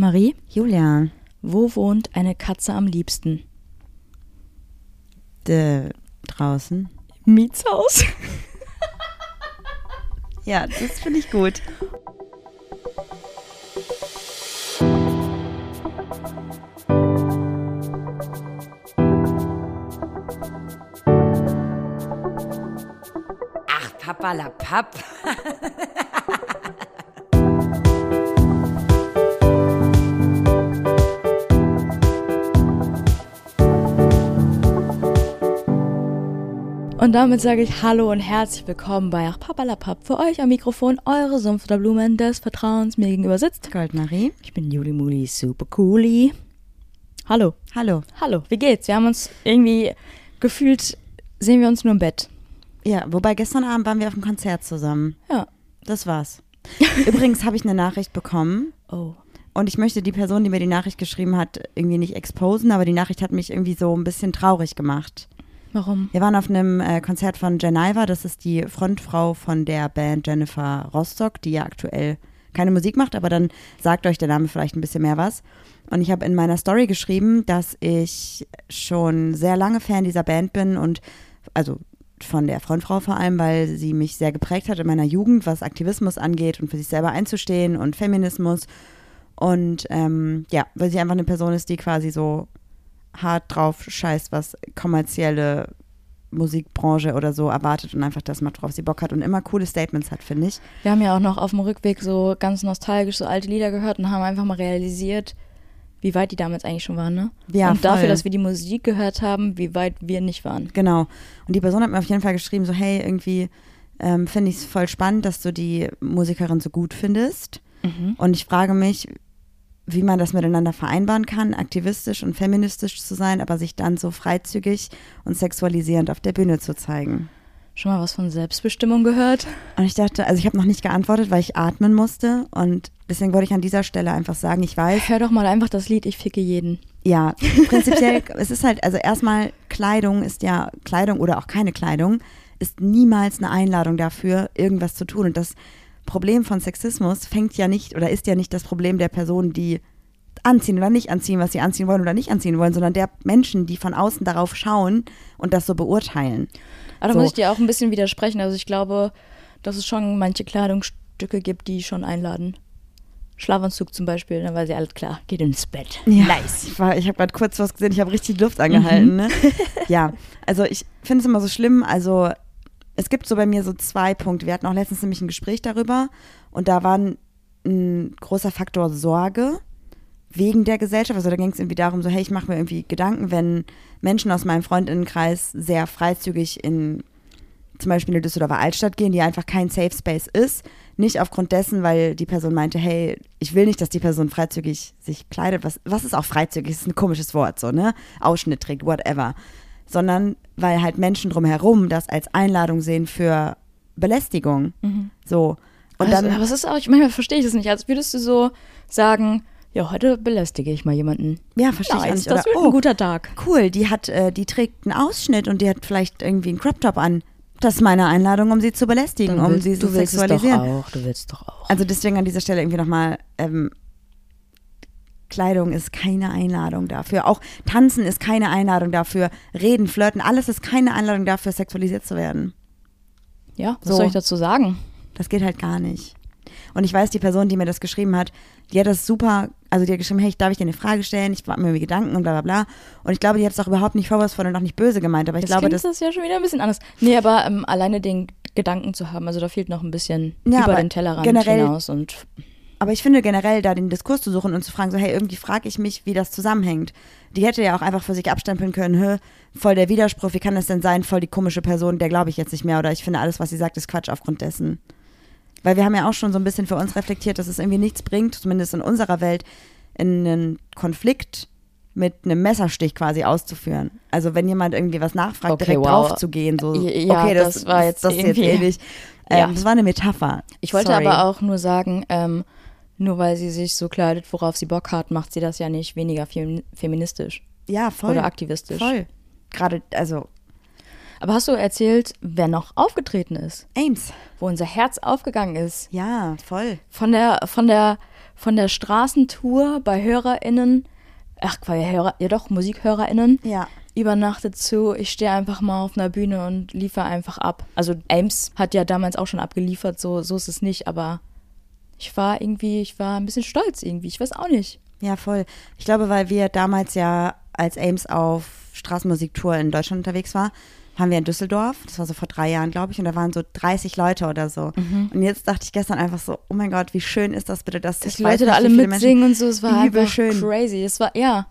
Marie, Julia, wo wohnt eine Katze am liebsten? de, draußen. Mietshaus. Ja, das finde ich gut. Ach, Papa la Papp. Und damit sage ich Hallo und herzlich willkommen bei Ach Papalapap. Für euch am Mikrofon eure Sumpf der Blumen des Vertrauens. Mir gegenüber sitzt. Goldmarie. Ich bin Juli Muli, super cooli. Hallo. Hallo. Hallo, wie geht's? Wir haben uns irgendwie gefühlt, sehen wir uns nur im Bett. Ja, wobei gestern Abend waren wir auf dem Konzert zusammen. Ja. Das war's. Übrigens habe ich eine Nachricht bekommen Oh. und ich möchte die Person, die mir die Nachricht geschrieben hat, irgendwie nicht exposen, aber die Nachricht hat mich irgendwie so ein bisschen traurig gemacht. Warum? Wir waren auf einem äh, Konzert von Jeniva, das ist die Frontfrau von der Band Jennifer Rostock, die ja aktuell keine Musik macht, aber dann sagt euch der Name vielleicht ein bisschen mehr was. Und ich habe in meiner Story geschrieben, dass ich schon sehr lange Fan dieser Band bin und also von der Frontfrau vor allem, weil sie mich sehr geprägt hat in meiner Jugend, was Aktivismus angeht und für sich selber einzustehen und Feminismus. Und ähm, ja, weil sie einfach eine Person ist, die quasi so hart drauf scheißt, was kommerzielle Musikbranche oder so erwartet und einfach das macht, worauf sie Bock hat und immer coole Statements hat, finde ich. Wir haben ja auch noch auf dem Rückweg so ganz nostalgisch so alte Lieder gehört und haben einfach mal realisiert, wie weit die damals eigentlich schon waren, ne? Ja, und dafür, voll. dass wir die Musik gehört haben, wie weit wir nicht waren. Genau. Und die Person hat mir auf jeden Fall geschrieben, so hey, irgendwie ähm, finde ich es voll spannend, dass du die Musikerin so gut findest. Und ich frage mich, wie man das miteinander vereinbaren kann, aktivistisch und feministisch zu sein, aber sich dann so freizügig und sexualisierend auf der Bühne zu zeigen. Schon mal was von Selbstbestimmung gehört? Und ich dachte, also ich habe noch nicht geantwortet, weil ich atmen musste. Und deswegen wollte ich an dieser Stelle einfach sagen, ich weiß, Hör doch mal einfach das Lied Ich ficke jeden. ja, prinzipiell, es ist halt, also erstmal, Kleidung ist ja, Kleidung oder auch keine Kleidung, ist niemals eine Einladung dafür, irgendwas zu tun. Und das Problem von Sexismus fängt ja nicht oder ist ja nicht das Problem der Personen, die anziehen oder nicht anziehen, was sie anziehen wollen oder nicht anziehen wollen, sondern der Menschen, die von außen darauf schauen und das so beurteilen. Aber da So. muss ich dir auch ein bisschen widersprechen. Also ich glaube, dass es schon manche Kleidungsstücke gibt, die schon einladen. Schlafanzug zum Beispiel, dann war sie alles klar, geht ins Bett. Nice. Ich, war- ich habe gerade kurz was gesehen, ich habe richtig Luft angehalten. Ne? ja, also ich finde es immer so schlimm. Also es gibt so bei mir so zwei Punkte. Wir hatten auch letztens nämlich ein Gespräch darüber und da war ein, ein großer Faktor Sorge wegen der Gesellschaft. Also da ging es irgendwie darum, so hey, ich mache mir irgendwie Gedanken, wenn Menschen aus meinem Freundinnenkreis sehr freizügig in zum Beispiel in die Düsseldorfer Altstadt gehen, die einfach kein Safe Space ist. Nicht aufgrund dessen, weil die Person meinte, hey, ich will nicht, dass die Person freizügig sich kleidet. Was, was ist auch freizügig? Das ist ein komisches Wort, so, ne? Ausschnitt trägt, whatever. Sondern weil halt Menschen drumherum das als Einladung sehen für Belästigung. So. Und also, dann, aber es ist auch, ich, manchmal verstehe ich das nicht, als würdest du so sagen, ja, heute belästige ich mal jemanden. ja, verstehe ich Nice, nicht. das wird oh, ein guter Tag. cool, die hat, äh, die trägt einen Ausschnitt und die hat vielleicht irgendwie einen Crop Top an. Das ist meine Einladung, um sie zu belästigen, um willst- sie zu du willst es doch sexualisieren. auch, du willst doch auch. Also deswegen an dieser Stelle irgendwie nochmal, ähm, Kleidung ist keine Einladung dafür. Auch Tanzen ist keine Einladung dafür. Reden, Flirten, alles ist keine Einladung dafür, sexualisiert zu werden. ja, was so. soll ich dazu sagen? Das geht halt gar nicht. Und ich weiß, die Person, die mir das geschrieben hat, die hat das super, also die hat geschrieben, hey, darf ich dir eine Frage stellen? Ich mache mir irgendwie Gedanken und bla bla bla. Und ich glaube, die hat es auch überhaupt nicht vorwurfsvoll und auch nicht böse gemeint. Aber ich Jetzt glaube, das, das ja schon wieder ein bisschen anders. Nee, aber ähm, alleine den Gedanken zu haben, also da fehlt noch ein bisschen Ja, über den Tellerrand hinaus und Aber ich finde generell da den Diskurs zu suchen und zu fragen, so hey, irgendwie frage ich mich, wie das zusammenhängt. Die hätte ja auch einfach für sich abstempeln können, hä, voll der Widerspruch, wie kann das denn sein, voll die komische Person, der glaube ich jetzt nicht mehr oder ich finde alles, was sie sagt, ist Quatsch aufgrund dessen. Weil wir haben ja auch schon so ein bisschen für uns reflektiert, dass es irgendwie nichts bringt, zumindest in unserer Welt, in einen Konflikt mit einem Messerstich quasi auszuführen. Also wenn jemand irgendwie was nachfragt, Okay, direkt wow. drauf zu gehen, so, Ja, okay, das, das war jetzt das jetzt irgendwie- ewig. Ähm, Ja. Das war eine Metapher. Ich wollte Sorry. aber auch nur sagen, ähm, nur weil sie sich so kleidet, worauf sie Bock hat, macht sie das ja nicht weniger fem feministisch ja, voll. oder aktivistisch. Voll. Gerade, also Aber hast du erzählt, wer noch aufgetreten ist? Ames. Wo unser Herz aufgegangen ist? Ja, voll. Von der, von der von der Straßentour bei HörerInnen, ach, bei Hörer, ja doch, MusikhörerInnen, Ja. übernachtet zu, ich stehe einfach mal auf einer Bühne und liefere einfach ab. Also Ames hat ja damals auch schon abgeliefert, so, so ist es nicht, aber ich war irgendwie, ich war ein bisschen stolz irgendwie, ich weiß auch nicht. Ja, voll. Ich glaube, weil wir damals ja als Ames auf Straßenmusiktour in Deutschland unterwegs war, waren wir in Düsseldorf. Das war so vor drei Jahren, glaube ich. Und da waren so 30 Leute oder so. Und jetzt dachte ich gestern einfach so, oh mein Gott, wie schön ist das bitte, dass ich die Leute da alle mitsingen und so, es war einfach schön. crazy. Es war, ja,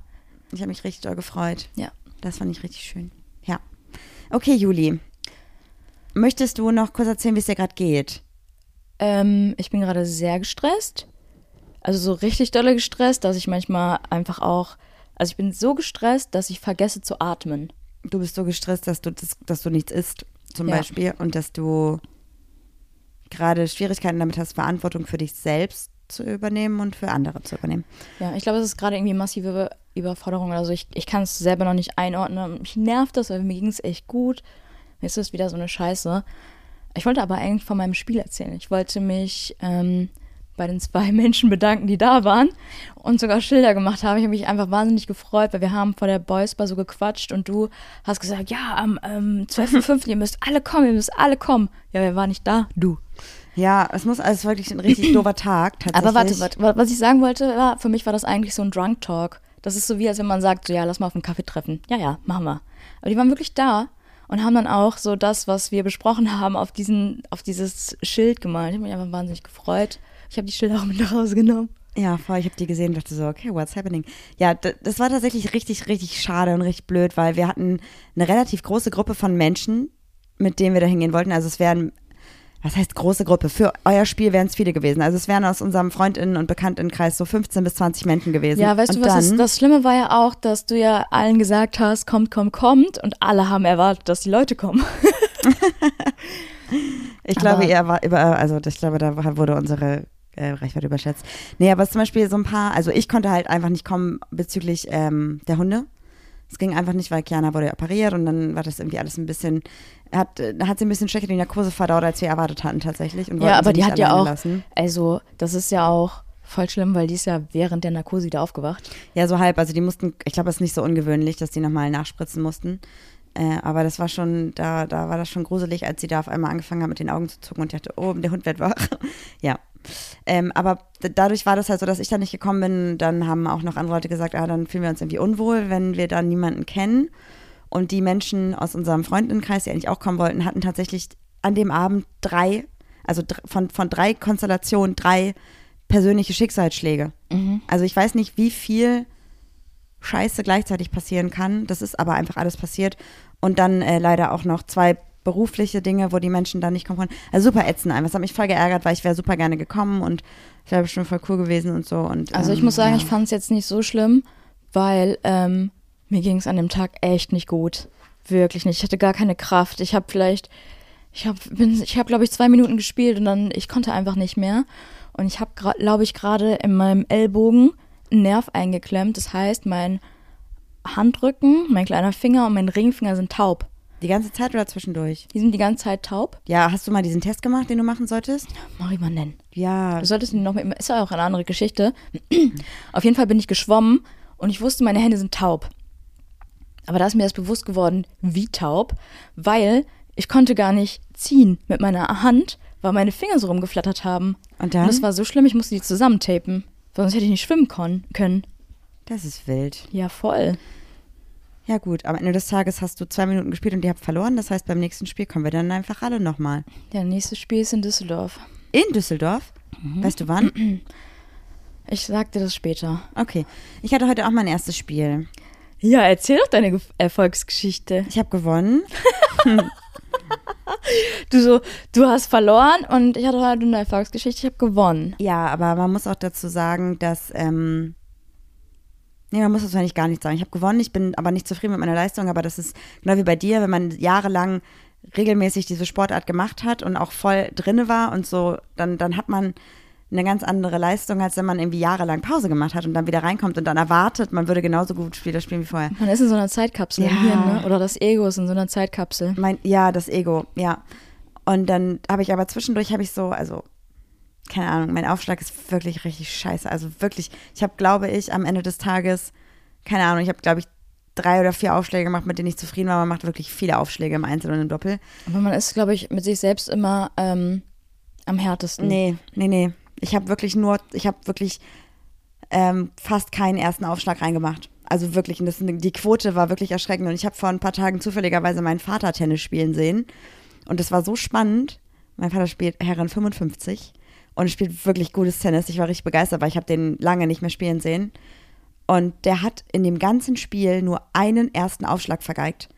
Menschen- Ich habe mich richtig doll gefreut. ja. Das fand ich richtig schön. Ja. Okay, Juli. Möchtest du noch kurz erzählen, wie es dir gerade geht? Ähm, ich bin gerade sehr gestresst. Also so richtig dolle gestresst, dass ich manchmal einfach auch, also ich bin so gestresst, dass ich vergesse zu atmen. Du bist so gestresst, dass du, das, dass du nichts isst, zum Ja. Beispiel, und dass du gerade Schwierigkeiten damit hast, Verantwortung für dich selbst zu übernehmen und für andere zu übernehmen. Ja, ich glaube, es ist gerade irgendwie massive Überforderung. Also ich, ich kann es selber noch nicht einordnen. Mich nervt das, weil mir ging es echt gut. Jetzt ist wieder so eine Scheiße. Ich wollte aber eigentlich von meinem Spiel erzählen. Ich wollte mich ähm, bei den zwei Menschen bedanken, die da waren und sogar Schilder gemacht haben. Ich habe mich einfach wahnsinnig gefreut, weil wir haben vor der Boys Bar so gequatscht und du hast gesagt, ja, am ähm, 12.05. ihr müsst alle kommen, ihr müsst alle kommen. Ja, wer war nicht da? Du. Ja, es muss also wirklich ein richtig doofer Tag tatsächlich. Aber warte, warte, wa- was ich sagen wollte, war, für mich war das eigentlich so ein Drunk Talk. Das ist so wie, als wenn man sagt, so, ja, lass mal auf einen Kaffee treffen. Ja, ja, machen wir. Aber die waren wirklich da und haben dann auch so das, was wir besprochen haben, auf diesen, auf dieses Schild gemalt. Ich habe mich einfach wahnsinnig gefreut. Ich habe die Schilder auch mit nach Hause genommen. Ja, voll, ich habe die gesehen und dachte so, okay, what's happening? Ja, das war tatsächlich richtig, richtig schade und richtig blöd, weil wir hatten eine relativ große Gruppe von Menschen, mit denen wir da hingehen wollten. Also es wären, was heißt große Gruppe? Für euer Spiel wären es viele gewesen. Also es wären aus unserem Freundinnen- und Bekanntinnenkreis so 15 bis 20 Menschen gewesen. Ja, weißt und du, was ist, das Schlimme war ja auch, dass du ja allen gesagt hast, kommt, kommt, kommt und alle haben erwartet, dass die Leute kommen. Ich glaube, Aber- er war über, also ich glaube, da wurde unsere äh, Reichweite überschätzt. Nee, aber zum Beispiel so ein paar, also ich konnte halt einfach nicht kommen bezüglich ähm, der Hunde. Es ging einfach nicht, weil Kiana wurde operiert und dann war das irgendwie alles ein bisschen, hat, äh, hat sie ein bisschen stärker die Narkose verdauert, als wir erwartet hatten tatsächlich. Ja, aber die hat ja auch, Lassen. also das ist ja auch voll schlimm, weil die ist ja während der Narkose wieder aufgewacht. Ja, so halb. Also die mussten, ich glaube, es ist nicht so ungewöhnlich, dass die nochmal nachspritzen mussten. Äh, aber das war schon, da, da war das schon gruselig, als sie da auf einmal angefangen hat, mit den Augen zu zucken und ich dachte, oh, der Hund wird wach. ja. Ähm, aber dadurch war das halt so, dass ich da nicht gekommen bin. Dann haben auch noch andere Leute gesagt, ah, dann fühlen wir uns irgendwie unwohl, wenn wir dann niemanden kennen. Und die Menschen aus unserem Freundinnenkreis, die eigentlich auch kommen wollten, hatten tatsächlich an dem Abend drei, also von, von drei Konstellationen, drei persönliche Schicksalsschläge. Also ich weiß nicht, wie viel Scheiße gleichzeitig passieren kann. Das ist aber einfach alles passiert. Und dann äh, leider auch noch zwei berufliche Dinge, wo die Menschen dann nicht kommen konnten. Also super ätzend einfach. Das hat mich voll geärgert, weil ich wäre super gerne gekommen und es wäre bestimmt voll cool gewesen und so. Und, Also ich ähm, muss sagen, ja. ich fand es jetzt nicht so schlimm, weil ähm, mir ging es an dem Tag echt nicht gut. Wirklich nicht. Ich hatte gar keine Kraft. Ich habe vielleicht, ich habe, ich habe glaube ich zwei Minuten gespielt und dann, ich konnte einfach nicht mehr. Und ich habe, glaube ich, gerade in meinem Ellbogen Nerv eingeklemmt. Das heißt, mein Handrücken, mein kleiner Finger und mein Ringfinger sind taub. Die ganze Zeit oder zwischendurch? Die sind die ganze Zeit taub. Ja, hast du mal diesen Test gemacht, den du machen solltest? Mach ich mal nennen. Ja. Du solltest ihn noch mit, ist ja auch eine andere Geschichte. Auf jeden Fall bin ich geschwommen und ich wusste, meine Hände sind taub. Aber da ist mir das bewusst geworden, wie taub, weil ich konnte gar nicht ziehen mit meiner Hand, weil meine Finger so rumgeflattert haben. Und dann? Und das war so schlimm, ich musste die zusammentapen, sonst hätte ich nicht schwimmen können. Das ist wild. Ja, voll. Ja gut, am Ende des Tages hast du zwei Minuten gespielt und ihr habt verloren. Das heißt, beim nächsten Spiel kommen wir dann einfach alle nochmal. Der nächste Spiel ist in Düsseldorf. In Düsseldorf? Mhm. Weißt du wann? Ich sag dir das später. Okay. Ich hatte heute auch mein erstes Spiel. Ja, erzähl doch deine Ge Erfolgsgeschichte. Ich habe gewonnen. Du so, du hast verloren und ich hatte heute eine Erfolgsgeschichte, ich habe gewonnen. Ja, aber man muss auch dazu sagen, dass. Ähm, nee, man muss das eigentlich gar nicht sagen. Ich habe gewonnen, ich bin aber nicht zufrieden mit meiner Leistung, aber das ist genau wie bei dir, wenn man jahrelang regelmäßig diese Sportart gemacht hat und auch voll drinne war und so, dann, dann hat man eine ganz andere Leistung, als wenn man irgendwie jahrelang Pause gemacht hat und dann wieder reinkommt und dann erwartet, man würde genauso gut Spieler spielen wie vorher. Man ist in so einer Zeitkapsel Ja. im Hirn, ne? Oder das Ego ist in so einer Zeitkapsel. Mein, ja, das Ego, ja. Und dann habe ich aber zwischendurch habe ich so, also keine Ahnung, mein Aufschlag ist wirklich richtig scheiße. Also wirklich, ich habe, glaube ich, am Ende des Tages, keine Ahnung, ich habe, glaube ich, drei oder vier Aufschläge gemacht, mit denen ich zufrieden war. Man macht wirklich viele Aufschläge im Einzel und im Doppel. Aber man ist, glaube ich, mit sich selbst immer ähm, am härtesten. Nee, nee, nee. Ich habe wirklich nur, ich habe wirklich ähm, fast keinen ersten Aufschlag reingemacht. Also wirklich, das, die Quote war wirklich erschreckend. Und ich habe vor ein paar Tagen zufälligerweise meinen Vater Tennis spielen sehen. Und das war so spannend. Mein Vater spielt Herren 55 und spielt wirklich gutes Tennis. Ich war richtig begeistert, weil ich habe den lange nicht mehr spielen sehen. Und der hat in dem ganzen Spiel nur einen ersten Aufschlag vergeigt.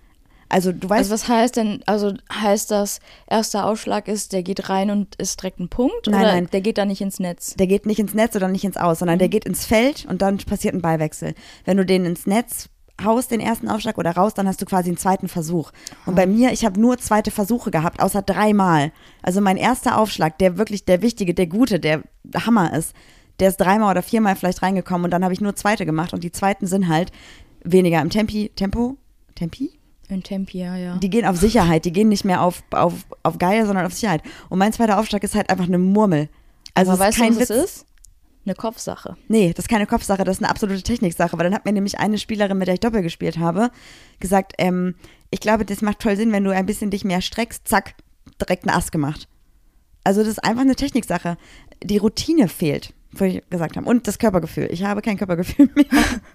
Also du weißt. Also was heißt denn, also heißt das, erster Aufschlag ist, der geht rein und ist direkt ein Punkt? Nein, oder nein. der geht da nicht ins Netz? Der geht nicht ins Netz oder nicht ins Aus, sondern der geht ins Feld und dann passiert ein Ballwechsel. Wenn du den ins Netz haust, den ersten Aufschlag oder raus, dann hast du quasi einen zweiten Versuch. Und bei mir, ich habe nur zweite Versuche gehabt, außer dreimal. Also mein erster Aufschlag, der wirklich der wichtige, der gute, der Hammer ist, der ist dreimal oder viermal vielleicht reingekommen und dann habe ich nur zweite gemacht und die zweiten sind halt weniger im Tempi, Tempo, Tempi? In Tempia, ja. Die gehen auf Sicherheit, die gehen nicht mehr auf, auf, auf geil, sondern auf Sicherheit. Und mein zweiter Aufschlag ist halt einfach eine Murmel. Also Aber weißt du, was Witz. es ist? Eine Kopfsache. Nee, das ist keine Kopfsache, das ist eine absolute Techniksache, weil dann hat mir nämlich eine Spielerin, mit der ich Doppel gespielt habe, gesagt, ähm, ich glaube, das macht voll Sinn, wenn du ein bisschen dich mehr streckst, zack, direkt einen Ass gemacht. Also das ist einfach eine Techniksache. Die Routine fehlt, würde ich gesagt haben. Und das Körpergefühl. Ich habe kein Körpergefühl mehr.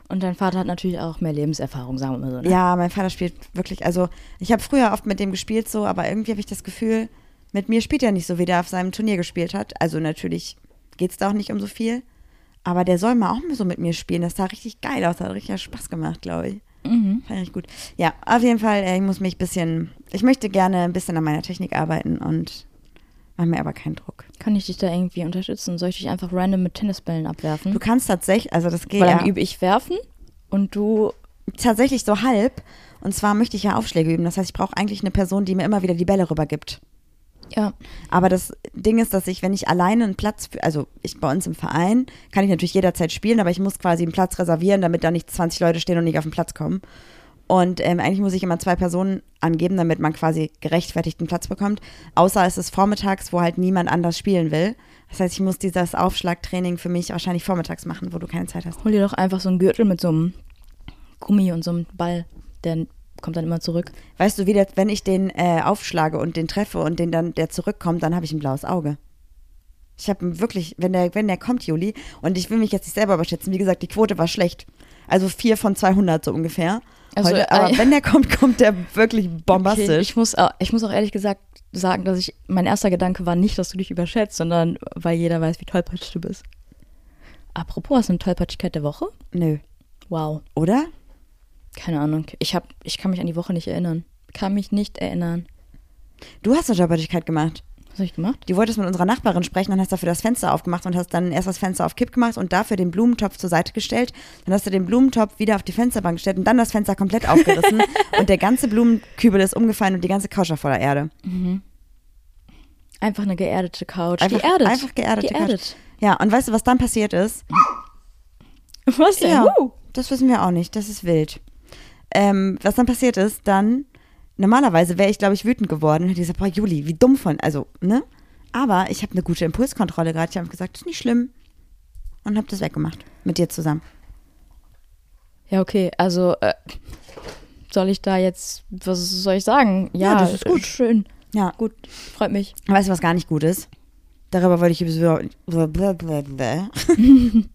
Und dein Vater hat natürlich auch mehr Lebenserfahrung, sagen wir mal so. Ne? Ja, mein Vater spielt wirklich, also ich habe früher oft mit dem gespielt so, aber irgendwie habe ich das Gefühl, mit mir spielt er nicht so, wie der auf seinem Turnier gespielt hat. Also natürlich geht es da auch nicht um so viel. Aber der soll mal auch mal so mit mir spielen. Das sah richtig geil aus. Hat richtig Spaß gemacht, glaube ich. Mhm. Fand ich gut. Ja, auf jeden Fall, äh, ich muss mich ein bisschen, ich möchte gerne ein bisschen an meiner Technik arbeiten und mache mir aber keinen Druck. Kann ich dich da irgendwie unterstützen? Soll ich dich einfach random mit Tennisbällen abwerfen? Du kannst tatsächlich, also das geht Weil ja, dann übe ich werfen und du. tatsächlich so halb. Und zwar möchte ich ja Aufschläge üben. Das heißt, ich brauche eigentlich eine Person, die mir immer wieder die Bälle rübergibt. Ja. Aber das Ding ist, dass ich, wenn ich alleine einen Platz, also ich bei uns im Verein, kann ich natürlich jederzeit spielen, aber ich muss quasi einen Platz reservieren, damit da nicht 20 Leute stehen und nicht auf den Platz kommen. Und ähm, eigentlich muss ich immer zwei Personen angeben, damit man quasi gerechtfertigt einen Platz bekommt. Außer es ist vormittags, wo halt niemand anders spielen will. Das heißt, ich muss dieses Aufschlagtraining für mich wahrscheinlich vormittags machen, wo du keine Zeit hast. Hol dir doch einfach so einen Gürtel mit so einem Gummi und so einem Ball. Der kommt dann immer zurück. Weißt du, wie der, wenn ich den äh, aufschlage und den treffe und den dann der zurückkommt, dann habe ich ein blaues Auge. Ich habe wirklich, wenn der, wenn der kommt, Juli, und ich will mich jetzt nicht selber überschätzen, wie gesagt, die Quote war schlecht. Also vier von 200 so ungefähr. Also, Heute, aber äh, wenn der kommt, kommt der wirklich bombastisch. Okay, ich, muss auch, ich muss auch ehrlich gesagt sagen, dass ich, mein erster Gedanke war nicht, dass du dich überschätzt, sondern weil jeder weiß, wie tollpatschig du bist. Apropos, hast du eine Tollpatschigkeit der Woche? Nö. Wow. Oder? Keine Ahnung. Ich, hab, ich kann mich an die Woche nicht erinnern. Kann mich nicht erinnern. Du hast eine Jobbartigkeit gemacht. Was habe ich gemacht? Du wolltest mit unserer Nachbarin sprechen und hast dafür das Fenster aufgemacht und hast dann erst das Fenster auf Kipp gemacht und dafür den Blumentopf zur Seite gestellt. Dann hast du den Blumentopf wieder auf die Fensterbank gestellt und dann das Fenster komplett aufgerissen und der ganze Blumenkübel ist umgefallen und die ganze Couch war voller Erde. Einfach eine geerdete Couch. Einfach- geerdet. einfach geerdete geerdet. Ja, und weißt du, was dann passiert ist? Was denn? Ja, das wissen wir auch nicht. Das ist wild. Ähm, was dann passiert ist, dann, normalerweise wäre ich, glaube ich, wütend geworden und hätte gesagt, boah, Juli, wie dumm von, also, ne? Aber ich habe eine gute Impulskontrolle gerade. Ich habe gesagt, das ist nicht schlimm. Und habe das weggemacht. Mit dir zusammen. Ja, okay. Also, äh, soll ich da jetzt, was soll ich sagen? Ja, das ist gut. Schön. Ja. Gut. Freut mich. Weißt du, was gar nicht gut ist? Darüber wollte ich sowieso,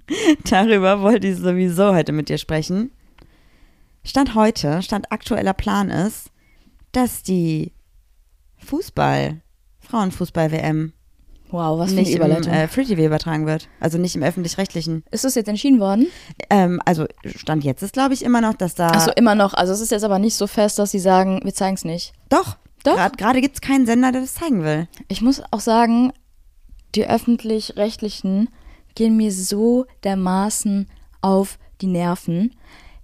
darüber wollte ich sowieso heute mit dir sprechen. Stand heute, Stand aktueller Plan ist, dass die Fußball, Frauenfußball-WM Wow, was für eine nicht im Überleitung. äh, Free TV übertragen wird. Also nicht im öffentlich-rechtlichen. ist das jetzt entschieden worden? Ähm, also Stand jetzt ist, glaube ich, immer noch, dass da. Achso, immer noch. Also es ist jetzt aber nicht so fest, dass sie sagen, wir zeigen es nicht. Doch. Doch? Gerade gibt es keinen Sender, der das zeigen will. Ich muss auch sagen, die öffentlich-rechtlichen gehen mir so dermaßen auf die Nerven.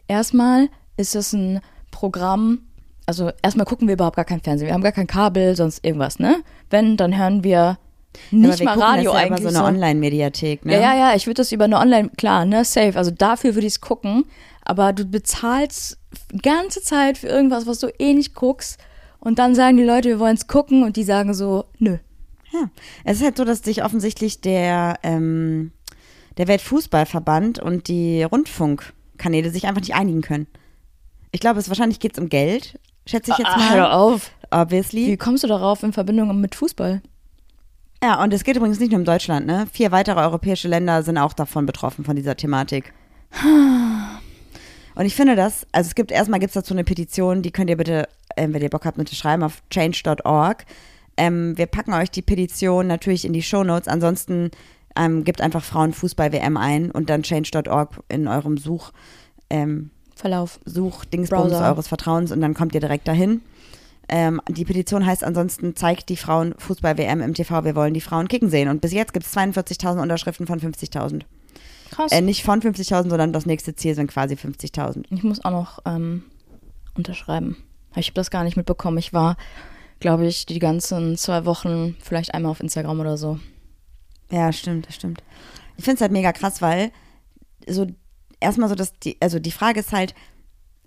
Erstmal ist es ein Programm, also erstmal gucken wir überhaupt gar kein Fernsehen. Wir haben gar kein Kabel, sonst irgendwas, ne? Wenn, dann hören wir nicht Aber wir mal Radio das ja eigentlich. so eine Online-Mediathek, ne? Ja, ja, ja, ich würde das über eine Online, klar, ne, safe. Also dafür würde ich es gucken. Aber du bezahlst die ganze Zeit für irgendwas, was du eh nicht guckst. Und dann sagen die Leute, wir wollen es gucken. Und die sagen so, nö. Ja, es ist halt so, dass sich offensichtlich der, ähm, der Weltfußballverband und die Rundfunkkanäle sich einfach nicht einigen können. Ich glaube, es wahrscheinlich geht es um Geld, schätze ich jetzt Ah, mal. hör auf. Obviously. Wie kommst du darauf in Verbindung mit Fußball? Ja, und es geht übrigens nicht nur um Deutschland, ne? Vier weitere europäische Länder sind auch davon betroffen, von dieser Thematik. Und ich finde das, also es gibt, erstmal gibt es dazu eine Petition, die könnt ihr bitte, ähm, wenn ihr Bock habt, unterschreiben auf change.org. Ähm, wir packen euch die Petition natürlich in die Shownotes. Ansonsten ähm, gebt einfach Frauenfußball-WM ein und dann change.org in eurem Such, ähm, Verlauf. Suchdingsbums eures Vertrauens und dann kommt ihr direkt dahin. Ähm, die Petition heißt ansonsten, zeigt die Frauen Fußball-WM im TV, wir wollen die Frauen kicken sehen. Und bis jetzt gibt es 42.000 Unterschriften von 50.000. Krass. Äh, nicht von 50.000, sondern das nächste Ziel sind quasi 50.000. Ich muss auch noch ähm, unterschreiben. Ich habe das gar nicht mitbekommen. Ich war, glaube ich, die ganzen zwei Wochen vielleicht einmal auf Instagram oder so. Ja, stimmt, das stimmt. Ich finde es halt mega krass, weil so erstmal so, dass die, also die Frage ist halt,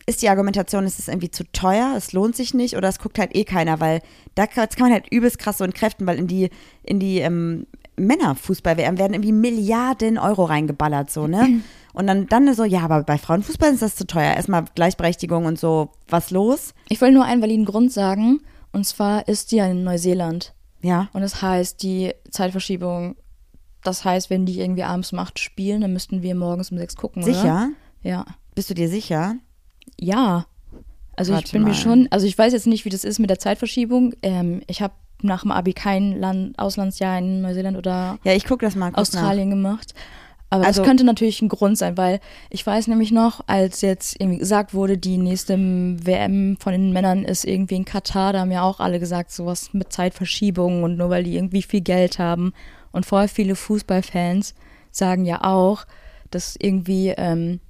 ist die Argumentation, ist es irgendwie zu teuer, es lohnt sich nicht oder es guckt halt eh keiner, weil da kann, man halt übelst krass so entkräften, weil in die, in die ähm, Männerfußball-WM werden irgendwie Milliarden Euro reingeballert, so, ne? Und dann, dann so, ja, aber bei Frauenfußball ist das zu teuer. Erstmal Gleichberechtigung und so, was los? Ich will nur einen validen Grund sagen. Und zwar ist die ja in Neuseeland. Ja. Und das heißt, die Zeitverschiebung, das heißt, wenn die irgendwie abends um acht spielen, dann müssten wir morgens um sechs gucken, oder? Sicher? Ja. Bist du dir sicher? Ja. Also Warte ich bin mal. mir schon, also ich weiß jetzt nicht, wie das ist mit der Zeitverschiebung. Ähm, ich habe nach dem Abi kein Land, Auslandsjahr in Neuseeland oder Ja, ich gucke das mal kurz nach. Australien gemacht. Aber Also- das könnte natürlich ein Grund sein, weil ich weiß nämlich noch, als jetzt irgendwie gesagt wurde, die nächste WM von den Männern ist irgendwie in Katar, da haben ja auch alle gesagt, sowas mit Zeitverschiebung und nur weil die irgendwie viel Geld haben. Und voll viele Fußballfans sagen ja auch, dass irgendwie ähm,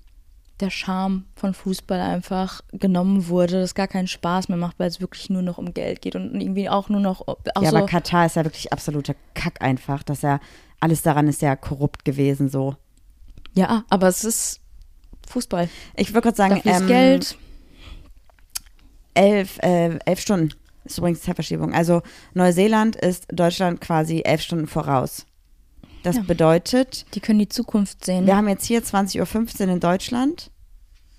der Charme von Fußball einfach genommen wurde, dass gar keinen Spaß mehr macht, weil es wirklich nur noch um Geld geht und irgendwie auch nur noch auch ja, so, aber Katar ist ja wirklich absoluter Kack einfach, dass er alles daran ist ja korrupt gewesen so. ja, aber es ist Fußball. Ich würde gerade sagen, Dafür ist ähm, Geld. Elf, äh, elf Stunden ist übrigens Zeitverschiebung. Also Neuseeland ist Deutschland quasi elf Stunden voraus. Das Ja. bedeutet, Die können die Zukunft sehen. wir haben jetzt hier 20.15 Uhr in Deutschland,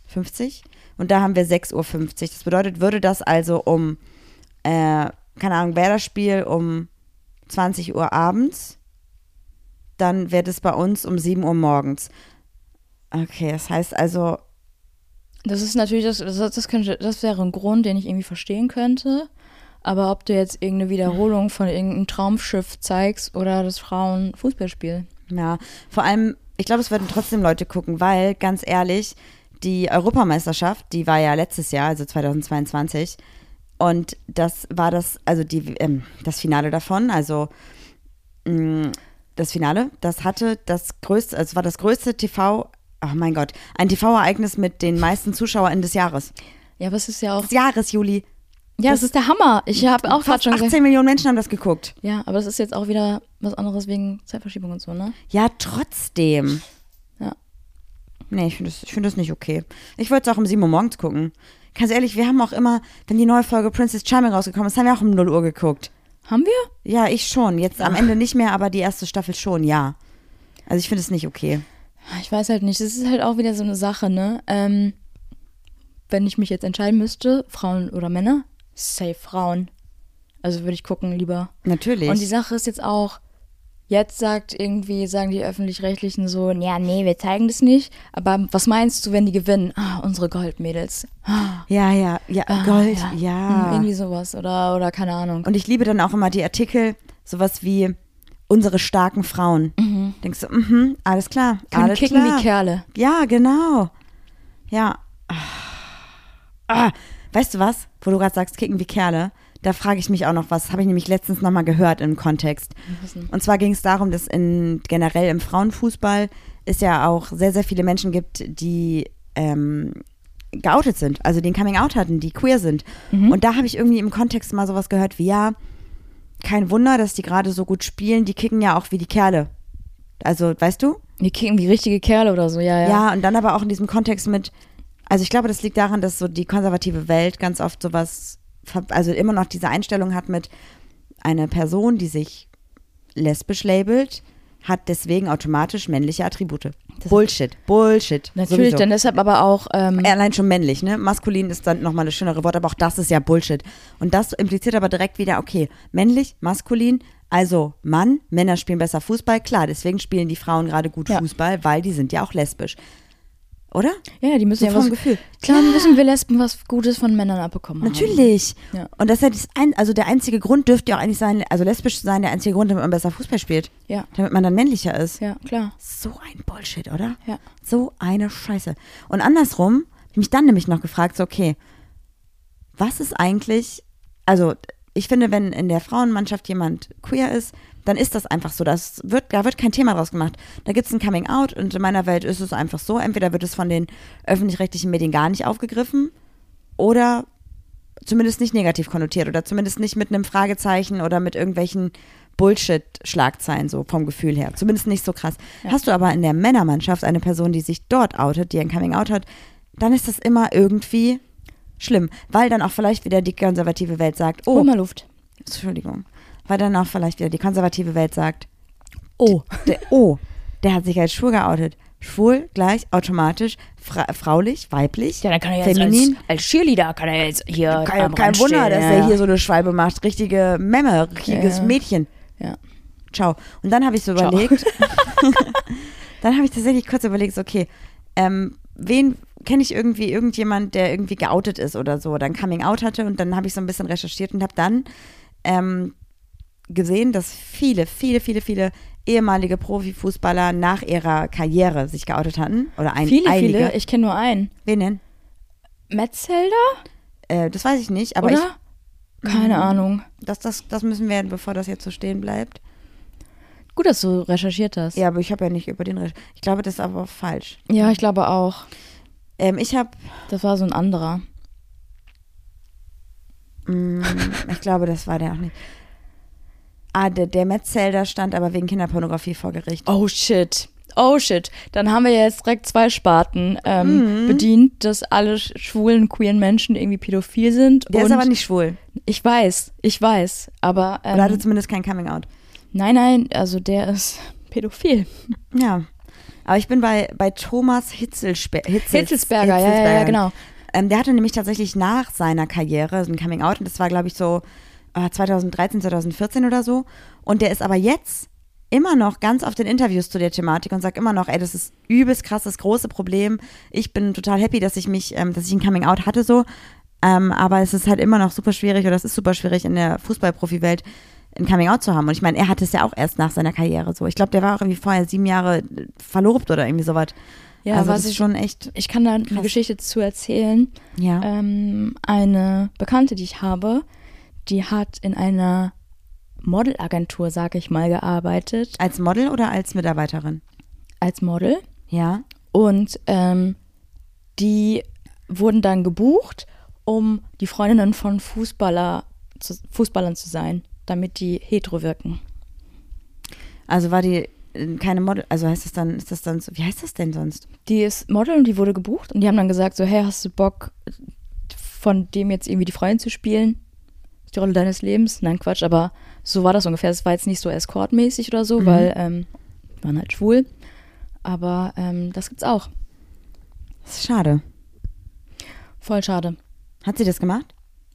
50, und da haben wir 6.50 Uhr. Das bedeutet, würde das also um, äh, keine Ahnung, wäre das Spiel um 20 Uhr abends, dann wäre das bei uns um 7 Uhr morgens. Okay, das heißt also, Das ist natürlich, das, das, das, könnte, das wäre ein Grund, den ich irgendwie verstehen könnte. Aber ob du jetzt irgendeine Wiederholung von irgendeinem Traumschiff zeigst oder das Frauenfußballspiel. Ja, vor allem, ich glaube, es würden trotzdem Leute gucken, weil, ganz ehrlich, die Europameisterschaft, die war ja letztes Jahr, also 2022, und das war das, also die, ähm, das Finale davon, also mh, das Finale, das hatte das größte, also es war das größte TV, oh mein Gott, ein TV-Ereignis mit den meisten ZuschauerInnen des Jahres. Ja, aber es ist ja auch. Des Jahres, Juli. Ja, es ist der Hammer. Ich habe auch gerade schon 18 gesagt. Millionen Menschen haben das geguckt. Ja, aber das ist jetzt auch wieder was anderes wegen Zeitverschiebung und so, ne? Ja, trotzdem. Ja. Nee, ich finde das, ich find das nicht okay. Ich wollte es auch um 7 Uhr morgens gucken. Ganz ehrlich, wir haben auch immer, wenn die neue Folge Princess Charming rausgekommen ist, haben wir auch um 0 Uhr geguckt. Haben wir? Ja, ich schon. Jetzt am Ende nicht mehr, aber die erste Staffel schon, ja. Also ich finde es nicht okay. Ich weiß halt nicht. Das ist halt auch wieder so eine Sache, ne? Ähm, wenn ich mich jetzt entscheiden müsste, Frauen oder Männer, safe Frauen. Also würde ich gucken lieber. Natürlich. Und die Sache ist jetzt auch, jetzt sagt irgendwie, sagen die Öffentlich-Rechtlichen so, ja, nee, wir zeigen das nicht. Aber was meinst du, wenn die gewinnen? Ah, unsere Goldmädels. Ah, ja, ja, ja, ah, Gold, Hm, ja. Irgendwie sowas oder, oder keine Ahnung. Und ich liebe dann auch immer die Artikel, sowas wie unsere starken Frauen. Denkst du, mhm, alles klar, Können alles kicken klar. wie Kerle. Ja, genau. Ja. Ah, weißt du was, wo du gerade sagst, kicken wie Kerle? Da frage ich mich auch noch was. Habe ich nämlich letztens nochmal gehört im Kontext. Und zwar ging es darum, dass in, generell im Frauenfußball es ja auch sehr, sehr viele Menschen gibt, die ähm, geoutet sind, also den Coming Out hatten, die queer sind. Und da habe ich irgendwie im Kontext mal sowas gehört wie, ja, kein Wunder, dass die gerade so gut spielen, die kicken ja auch wie die Kerle. Also, weißt du? Die kicken wie richtige Kerle oder so, ja, ja. Ja, und dann aber auch in diesem Kontext mit, also ich glaube, das liegt daran, dass so die konservative Welt ganz oft sowas, also immer noch diese Einstellung hat mit einer Person, die sich lesbisch labelt, hat deswegen automatisch männliche Attribute. Bullshit, Bullshit. Natürlich, sowieso. dann deshalb aber auch, ähm, Allein schon männlich, ne? Maskulin ist dann nochmal das schönere Wort, aber auch das ist ja Bullshit. Und das impliziert aber direkt wieder, okay, männlich, maskulin, also Mann, Männer spielen besser Fußball, klar, deswegen spielen die Frauen gerade gut Ja. Fußball, weil die sind ja auch lesbisch. Oder? ja, die müssen So ja vom was, Gefühl. Klar müssen wir Lesben was Gutes von Männern abbekommen haben. Natürlich. Ja. Und das ist ja das ein, also der einzige Grund dürfte ja auch eigentlich sein, also lesbisch zu sein, der einzige Grund, damit man besser Fußball spielt. Ja, Damit man dann männlicher ist. ja, klar. So ein Bullshit, oder? Ja. So eine Scheiße. Und andersrum, mich dann nämlich noch gefragt, so, okay, was ist eigentlich, also ich finde, wenn in der Frauenmannschaft jemand queer ist, dann ist das einfach so. Das wird, da wird kein Thema draus gemacht. Da gibt es ein Coming Out und in meiner Welt ist es einfach so, entweder wird es von den öffentlich-rechtlichen Medien gar nicht aufgegriffen oder zumindest nicht negativ konnotiert oder zumindest nicht mit einem Fragezeichen oder mit irgendwelchen Bullshit-Schlagzeilen, so vom Gefühl her. Zumindest nicht so krass. Ja. Hast du aber in der Männermannschaft eine Person, die sich dort outet, die ein Coming Out hat, dann ist das immer irgendwie schlimm, weil dann auch vielleicht wieder die konservative Welt sagt, Hol oh, mal Luft. Entschuldigung, weil dann auch vielleicht wieder die konservative Welt sagt, Oh. der, oh, der hat sich als schwul geoutet. Schwul gleich automatisch fra fraulich, weiblich, Ja, dann kann er jetzt feminin. als, als Cheerleader kann er jetzt hier Kein, kein Wunder, stehen. dass ja, er hier so eine Schwalbe macht. Richtige Memme, richtiges Ja. Mädchen. Ja. Ciao. Und dann habe ich so Ciao. überlegt, dann habe ich tatsächlich kurz überlegt, so, okay, ähm, wen kenne ich irgendwie irgendjemand, der irgendwie geoutet ist oder so, oder ein Coming Out hatte und dann habe ich so ein bisschen recherchiert und habe dann ähm, gesehen, dass viele, viele, viele, viele ehemalige Profifußballer nach ihrer Karriere sich geoutet hatten. Oder ein, Viele, einige. viele. Ich kenne nur einen. Wen denn? Metzelder? Äh, das weiß ich nicht, aber Oder? ich, Keine Mhm. Ahnung. das, das, das müssen wir, bevor das jetzt so stehen bleibt. Gut, dass du recherchiert hast. Ja, aber ich habe ja nicht über den Re Ich glaube, das ist aber falsch. Ja, ich glaube auch. Ähm, ich habe, Das war so ein anderer. mm, ich glaube, das war der auch nicht. Ah, der, der Metzelder stand aber wegen Kinderpornografie vor Gericht. Oh shit. Oh shit. Dann haben wir ja jetzt direkt zwei Sparten ähm, Mhm. bedient, dass alle sch- schwulen, queeren Menschen irgendwie pädophil sind. Der ist aber nicht schwul. Ich weiß, ich weiß. Aber Oder hatte ähm, zumindest kein Coming Out. nein, nein, also der ist pädophil. Ja. Aber ich bin bei, bei Thomas Hitzelspe Hitzels, Hitzelsberger, ja, ja, ja, Hitzelsberger. genau. Ähm, der hatte nämlich tatsächlich nach seiner Karriere so ein Coming Out und das war, glaube ich, so 2013, 2014 oder so. Und der ist aber jetzt immer noch ganz auf den Interviews zu der Thematik und sagt immer noch, ey, das ist übelst krass, das große Problem. Ich bin total happy, dass ich mich, ähm, dass ich ein Coming Out hatte so. Ähm, aber es ist halt immer noch super schwierig oder es ist super schwierig in der Fußballprofi-Welt ein Coming Out zu haben. Und ich meine, er hatte es ja auch erst nach seiner Karriere so. Ich glaube, der war auch irgendwie vorher sieben Jahre verlobt oder irgendwie sowas. Ja, also was das ist ich- schon echt, Ich kann da eine Krass. Geschichte zu erzählen. ja. Ähm, eine Bekannte, die ich habe, die hat in einer Modelagentur, sag ich mal, gearbeitet Als Model oder als Mitarbeiterin? als Model. Ja. Und ähm, die wurden dann gebucht, um die Freundinnen von Fußballer zu, Fußballern zu sein, damit die hetero wirken. Also war die äh, keine Model, also heißt das dann, ist das dann so, wie heißt das denn sonst? Die ist Model und die wurde gebucht und die haben dann gesagt so, hey, hast du Bock, von dem jetzt irgendwie die Freundin zu spielen? Die Rolle deines Lebens? Nein, Quatsch, aber so war das ungefähr. Es war jetzt nicht so escortmäßig oder so, Mhm. weil ähm, die waren halt schwul. Aber ähm, das gibt's auch. Das ist schade. Voll schade. Hat sie das gemacht?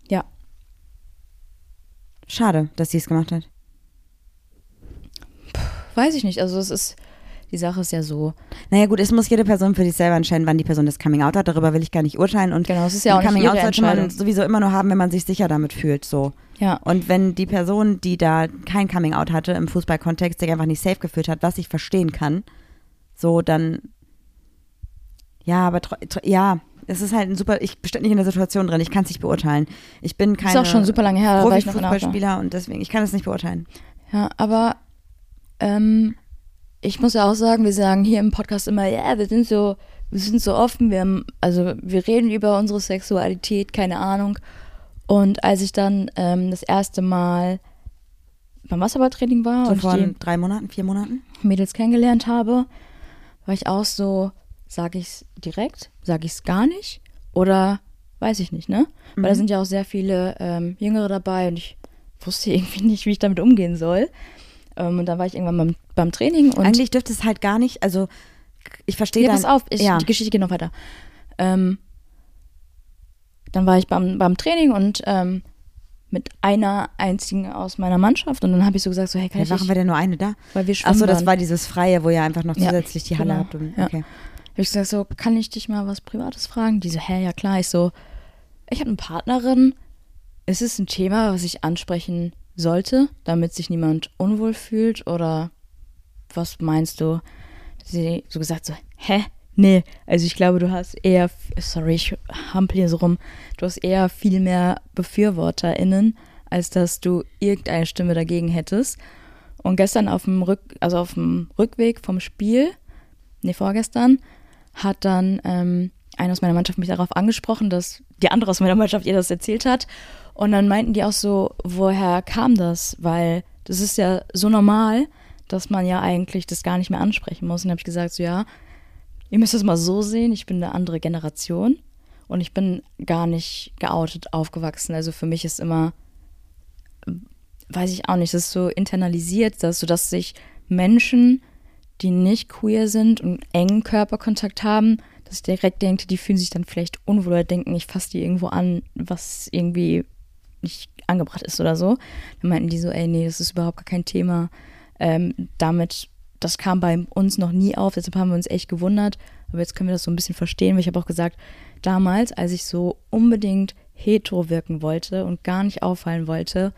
Ja. Schade, dass sie es gemacht hat. Weiß ich nicht. Also es ist, die Sache ist ja so. Naja gut, es muss jede Person für sich selber entscheiden, wann die Person das Coming Out hat. Darüber will ich gar nicht urteilen. Und Genau, es ist ja auch Coming Out sollte man sowieso immer nur haben, wenn man sich sicher damit fühlt. So. Ja. Und wenn die Person, die da kein Coming Out hatte im Fußballkontext, sich einfach nicht safe gefühlt hat, was ich verstehen kann, so dann ja, aber ja, es ist halt ein super, ich bin nicht in der Situation drin, ich kann es nicht beurteilen. Ich bin keine ist auch schon super lange her, da war ich noch in der Profifußballspieler und deswegen, ich kann es nicht beurteilen. Ja, aber ähm, ich muss ja auch sagen, wir sagen hier im Podcast immer, ja, wir sind so, wir sind so offen, wir haben, also wir reden über unsere Sexualität, keine Ahnung. Und als ich dann ähm, das erste Mal beim Wasserballtraining war So und vor drei Monaten, vier Monaten? Mädels kennengelernt habe, war ich auch so, sage ich es direkt, sage ich es gar nicht oder weiß ich nicht, ne? Weil da sind ja auch sehr viele ähm, Jüngere dabei und ich wusste irgendwie nicht, wie ich damit umgehen soll. Ähm, und dann war ich irgendwann beim, beim Training und Eigentlich dürfte es halt gar nicht, also ich verstehe Ja, dann. pass auf, ich, ja. die Geschichte geht noch weiter. Ähm, dann war ich beim, beim Training und ähm, mit einer einzigen aus meiner Mannschaft und dann habe ich so gesagt, so hey, kann Ja, ich dich, war denn nur eine da? weil wir Achso, das war dieses Freie, wo ihr einfach noch Ja, zusätzlich die Halle genau. habt. Und, Ja. okay. Hab ich gesagt, so, kann ich dich mal was Privates fragen? Die so, hä, ja klar. Ich so, ich habe eine Partnerin. Ist es ein Thema, was ich ansprechen sollte, damit sich niemand unwohl fühlt? Oder was meinst du? Sie so gesagt, so, hä? Nee, also ich glaube, du hast eher, sorry, ich hampel hier so rum, du hast eher viel mehr BefürworterInnen, als dass du irgendeine Stimme dagegen hättest. Und gestern auf dem Rück, also auf dem Rückweg vom Spiel, nee, vorgestern, hat dann ähm, einer aus meiner Mannschaft mich darauf angesprochen, dass die andere aus meiner Mannschaft ihr das erzählt hat. Und dann meinten die auch so, woher kam das? Weil das ist ja so normal, dass man ja eigentlich das gar nicht mehr ansprechen muss. Und habe ich gesagt, so ja, ihr müsst es mal so sehen, ich bin eine andere Generation und ich bin gar nicht geoutet aufgewachsen. Also für mich ist immer, weiß ich auch nicht, das ist so internalisiert, dass so, dass sich Menschen, die nicht queer sind und engen Körperkontakt haben, dass ich direkt denke, die fühlen sich dann vielleicht unwohl oder denken, ich fasse die irgendwo an, was irgendwie nicht angebracht ist oder so. Dann meinten die so, ey, nee, das ist überhaupt gar kein Thema. Ähm, damit, das kam bei uns noch nie auf, deshalb haben wir uns echt gewundert. Aber jetzt können wir das so ein bisschen verstehen, weil ich habe auch gesagt, damals, als ich so unbedingt hetero wirken wollte und gar nicht auffallen wollte,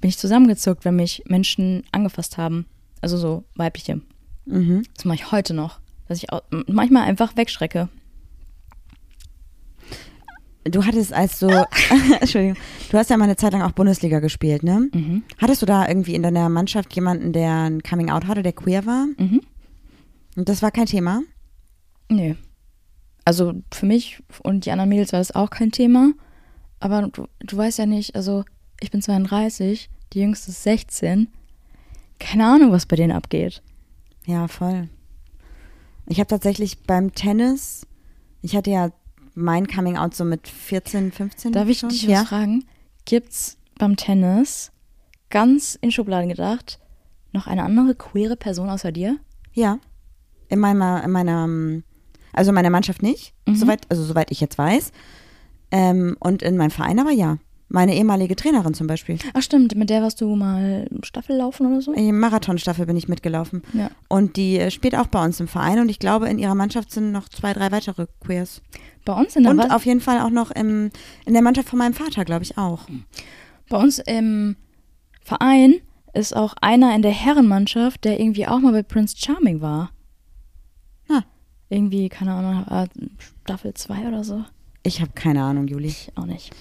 bin ich zusammengezuckt, wenn mich Menschen angefasst haben. Also so weibliche. Mhm. Das mache ich heute noch. Dass ich auch manchmal einfach wegschrecke. Du hattest, als du, Entschuldigung, du hast ja mal eine Zeit lang auch Bundesliga gespielt, ne? Mhm. Hattest du da irgendwie in deiner Mannschaft jemanden, der ein Coming Out hatte, der queer war? Mhm. Und das war kein Thema? Nee. Also für mich und die anderen Mädels war das auch kein Thema. Aber du, du weißt ja nicht, also ich bin 32, die jüngste ist 16. Keine Ahnung, was bei denen abgeht. Ja, voll. Ich habe tatsächlich beim Tennis, ich hatte ja mein Coming Out so mit 14, 15. Darf ich dich ja? was fragen? Gibt's beim Tennis ganz in Schubladen gedacht noch eine andere queere Person außer dir? Ja. In meiner, in meiner, also in meiner Mannschaft nicht, Mhm. soweit, also soweit ich jetzt weiß. Ähm, und in meinem Verein aber ja. Meine ehemalige Trainerin zum Beispiel. Ach stimmt, mit der warst du mal Staffel laufen oder so? In Marathonstaffel bin ich mitgelaufen. Ja. Und die äh, spielt auch bei uns im Verein und ich glaube, in ihrer Mannschaft sind noch zwei, drei weitere Queers. Bei uns in der Und Was- auf jeden Fall auch noch im, in der Mannschaft von meinem Vater, glaube ich auch. Bei uns im Verein ist auch einer in der Herrenmannschaft, der irgendwie auch mal bei Prince Charming war. Ah. Irgendwie, keine Ahnung, äh, Staffel 2 oder so. Ich habe keine Ahnung, Juli. Ich auch nicht.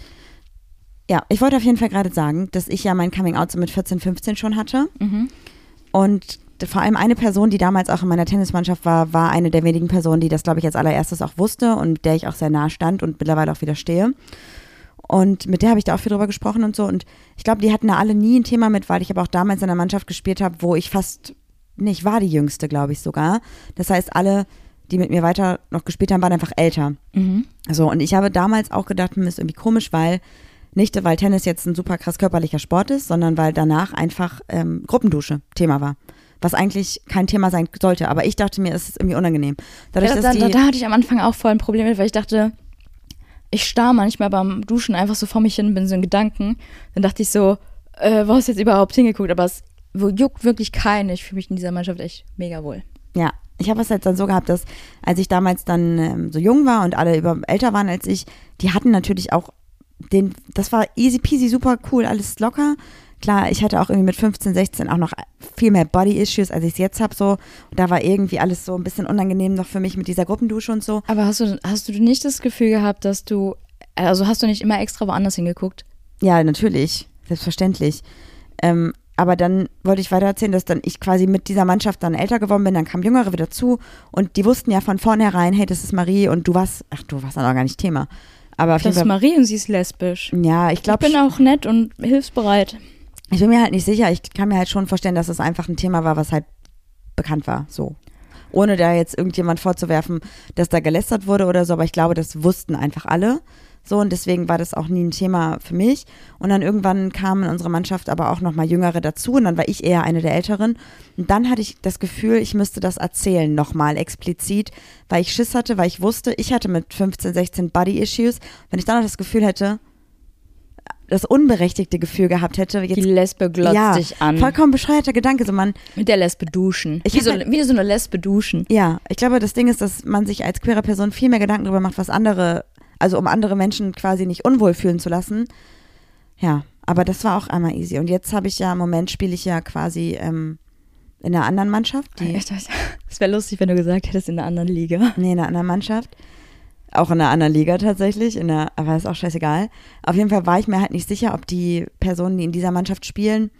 Ja, ich wollte auf jeden Fall gerade sagen, dass ich ja mein Coming Out so mit 14, 15 schon hatte. Mhm. Und vor allem eine Person, die damals auch in meiner Tennismannschaft war, war eine der wenigen Personen, die das, glaube ich, als allererstes auch wusste und der ich auch sehr nah stand und mittlerweile auch wieder stehe. Und mit der habe ich da auch viel drüber gesprochen und so. Und ich glaube, die hatten da alle nie ein Thema mit, weil ich aber auch damals in einer Mannschaft gespielt habe, wo ich fast nicht war die Jüngste, glaube ich sogar. Das heißt, alle, die mit mir weiter noch gespielt haben, waren einfach älter. Mhm. So, und ich habe damals auch gedacht, hm, ist irgendwie komisch, weil nicht, weil Tennis jetzt ein super krass körperlicher Sport ist, sondern weil danach einfach ähm, Gruppendusche Thema war. Was eigentlich kein Thema sein sollte. Aber ich dachte mir, es ist irgendwie unangenehm. Dadurch, Ja, da, dass da, da hatte ich am Anfang auch voll ein Problem mit, weil ich dachte, ich starr manchmal beim Duschen einfach so vor mich hin, bin so in Gedanken. Dann dachte ich so, äh, wo hast du jetzt überhaupt hingeguckt? Aber es juckt wirklich keinen. Ich fühle mich in dieser Mannschaft echt mega wohl. Ja, ich habe es jetzt dann so gehabt, dass als ich damals dann ähm, so jung war und alle über älter waren als ich, die hatten natürlich auch den, das war easy peasy, super cool, alles locker. Klar, ich hatte auch irgendwie mit 15, 16 auch noch viel mehr Body-Issues, als ich es jetzt habe. So. Und da war irgendwie alles so ein bisschen unangenehm noch für mich mit dieser Gruppendusche und so. Aber hast du, hast du nicht das Gefühl gehabt, dass du, also hast du nicht immer extra woanders hingeguckt? Ja, natürlich, selbstverständlich. Ähm, aber dann wollte ich weiter erzählen, dass dann ich quasi mit dieser Mannschaft dann älter geworden bin, dann kamen Jüngere wieder zu und die wussten ja von vornherein, hey, das ist Marie und du warst, ach, du warst dann auch gar nicht Thema. Aber auf Das ist Marie und sie ist lesbisch. ja, ich Ich glaube, bin auch nett und hilfsbereit. ich bin mir halt nicht sicher, ich kann mir halt schon vorstellen, dass es einfach ein Thema war, was halt bekannt war, so. ohne da jetzt irgendjemand vorzuwerfen, dass da gelästert wurde oder so, aber ich glaube, das wussten einfach alle. So, und deswegen war das auch nie ein Thema für mich. Und dann irgendwann kamen in unsere Mannschaft aber auch nochmal Jüngere dazu und dann war ich eher eine der Älteren. Und dann hatte ich das Gefühl, ich müsste das erzählen, nochmal explizit, weil ich Schiss hatte, weil ich wusste, ich hatte mit 15, 16 Body-Issues. Wenn ich dann noch das Gefühl hätte, das unberechtigte Gefühl gehabt hätte, Die jetzt Lesbe glotzt ja, dich an. vollkommen bescheuerter Gedanke, so man, Mit der Lesbe duschen. Ich wie, so, halt- wie so eine Lesbe duschen. Ja, ich glaube, das Ding ist, dass man sich als queere Person viel mehr Gedanken darüber macht, was andere, also um andere Menschen quasi nicht unwohl fühlen zu lassen. Ja, aber das war auch einmal easy. Und jetzt habe ich ja, im Moment spiele ich ja quasi ähm, in einer anderen Mannschaft. Es wäre lustig, wenn du gesagt hättest, in einer anderen Liga. nee, in einer anderen Mannschaft. Auch in einer anderen Liga tatsächlich, in der, aber ist auch scheißegal. Auf jeden Fall war ich mir halt nicht sicher, ob die Personen, die in dieser Mannschaft spielen,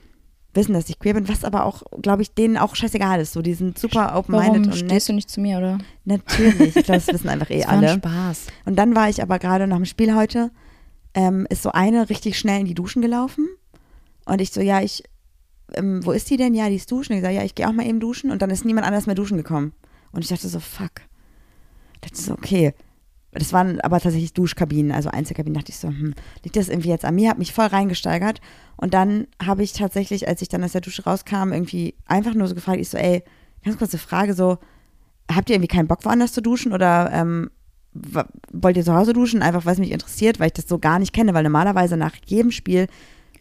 wissen, dass ich queer bin, was aber auch, glaube ich, denen auch scheißegal ist. So, die sind super open-minded und nett. stehst du nicht zu mir, oder? Natürlich, ich glaube, das wissen einfach eh Das war alle. Spaß. Und dann war ich aber gerade nach dem Spiel heute, ähm, ist so eine richtig schnell in die Duschen gelaufen. Und ich so, ja, ich, ähm, wo ist die denn? Ja, die ist duschen. Ich sage, ja, ich gehe auch mal eben duschen. Und dann ist niemand anders mehr duschen gekommen. Und ich dachte so, fuck. Ich dachte so, okay. Das waren aber tatsächlich Duschkabinen, also Einzelkabinen. dachte ich so, hm, liegt das irgendwie jetzt an mir? Hab mich voll reingesteigert. Und dann habe ich tatsächlich, als ich dann aus der Dusche rauskam, irgendwie einfach nur so gefragt, ich so, ey, ganz kurze Frage, so, habt ihr irgendwie keinen Bock, woanders zu duschen? Oder ähm, wollt ihr zu Hause duschen? Einfach, weil es mich interessiert, weil ich das so gar nicht kenne, weil normalerweise nach jedem Spiel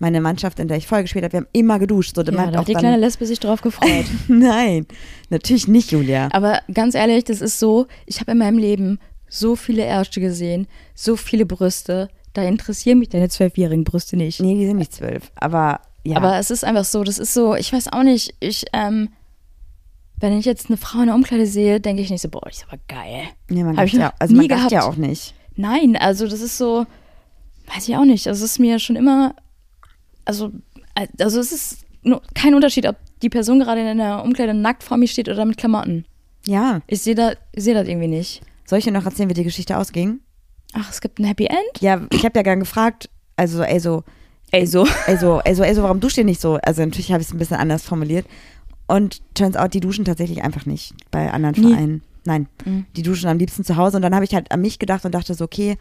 meine Mannschaft, in der ich voll gespielt habe, wir haben immer geduscht. So, Ja, da auch hat die kleine Lesbe sich drauf gefreut. Nein, natürlich nicht, Julia. Aber ganz ehrlich, das ist so, ich habe in meinem Leben so viele Ärsche gesehen, so viele Brüste. Da interessieren mich deine zwölfjährigen Brüste nicht. Nee, die sind nicht zwölf, aber ja. Aber es ist einfach so, das ist so, ich weiß auch nicht, ich, ähm, wenn ich jetzt eine Frau in der Umkleide sehe, denke ich nicht so, boah, die ist aber geil. nee, man hab ich ja, also nie man dachte ja gehabt. auch nicht. Nein, also das ist so, weiß ich auch nicht. Also es ist mir schon immer, also, also es ist nur kein Unterschied, ob die Person gerade in der Umkleide nackt vor mir steht oder mit Klamotten. Ja. Ich sehe da, ich sehe das irgendwie nicht. Soll ich dir noch erzählen, wie die Geschichte ausging? Ach, es gibt ein Happy End? Ja, ich habe ja gern gefragt, also, ey, so, Ey, so. ey, so, ey, so, ey, so, warum duscht ihr nicht so? Also, natürlich habe ich es ein bisschen anders formuliert. Und turns out, die duschen tatsächlich einfach nicht bei anderen Nie. Vereinen. Nein, Mhm. die duschen am liebsten zu Hause. Und dann habe ich halt an mich gedacht und dachte so, okay,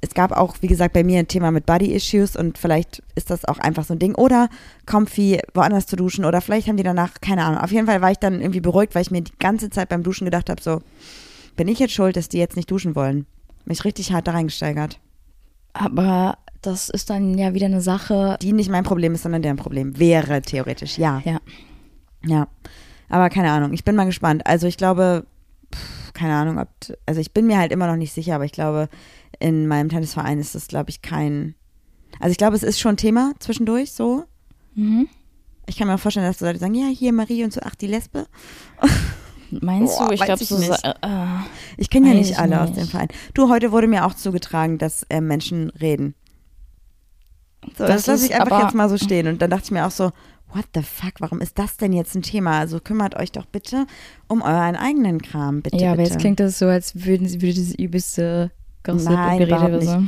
es gab auch, wie gesagt, bei mir ein Thema mit Body-Issues und vielleicht ist das auch einfach so ein Ding. Oder comfy woanders zu duschen oder vielleicht haben die danach, keine Ahnung. Auf jeden Fall war ich dann irgendwie beruhigt, weil ich mir die ganze Zeit beim Duschen gedacht habe, so, bin ich jetzt schuld, dass die jetzt nicht duschen wollen? Mich richtig hart da reingesteigert. Aber das ist dann ja wieder eine Sache. Die nicht mein Problem ist, sondern deren Problem. Wäre theoretisch, ja. Ja. Ja. Aber keine Ahnung, ich bin mal gespannt. Also ich glaube, pff, keine Ahnung, ob, also ich bin mir halt immer noch nicht sicher, aber ich glaube, in meinem Tennisverein ist das, glaube ich, kein, also ich glaube, es ist schon Thema zwischendurch so. Mhm. Ich kann mir auch vorstellen, dass so Leute sagen, ja, hier Marie und so, ach, die Lesbe. Meinst Boah, du? Ich glaube so. nicht. Äh, äh. Ich kenne ja nicht ich alle aus nicht. dem Verein. Du, heute wurde mir auch zugetragen, dass äh, Menschen reden. So, das, Das lasse ich einfach jetzt mal so stehen. Und dann dachte ich mir auch so, what the fuck, warum ist das denn jetzt ein Thema? Also kümmert euch doch bitte um euren eigenen Kram, bitte, Ja, aber bitte. jetzt klingt das so, als würden sie würde das übelste Gossip Nein, Gerede oder so.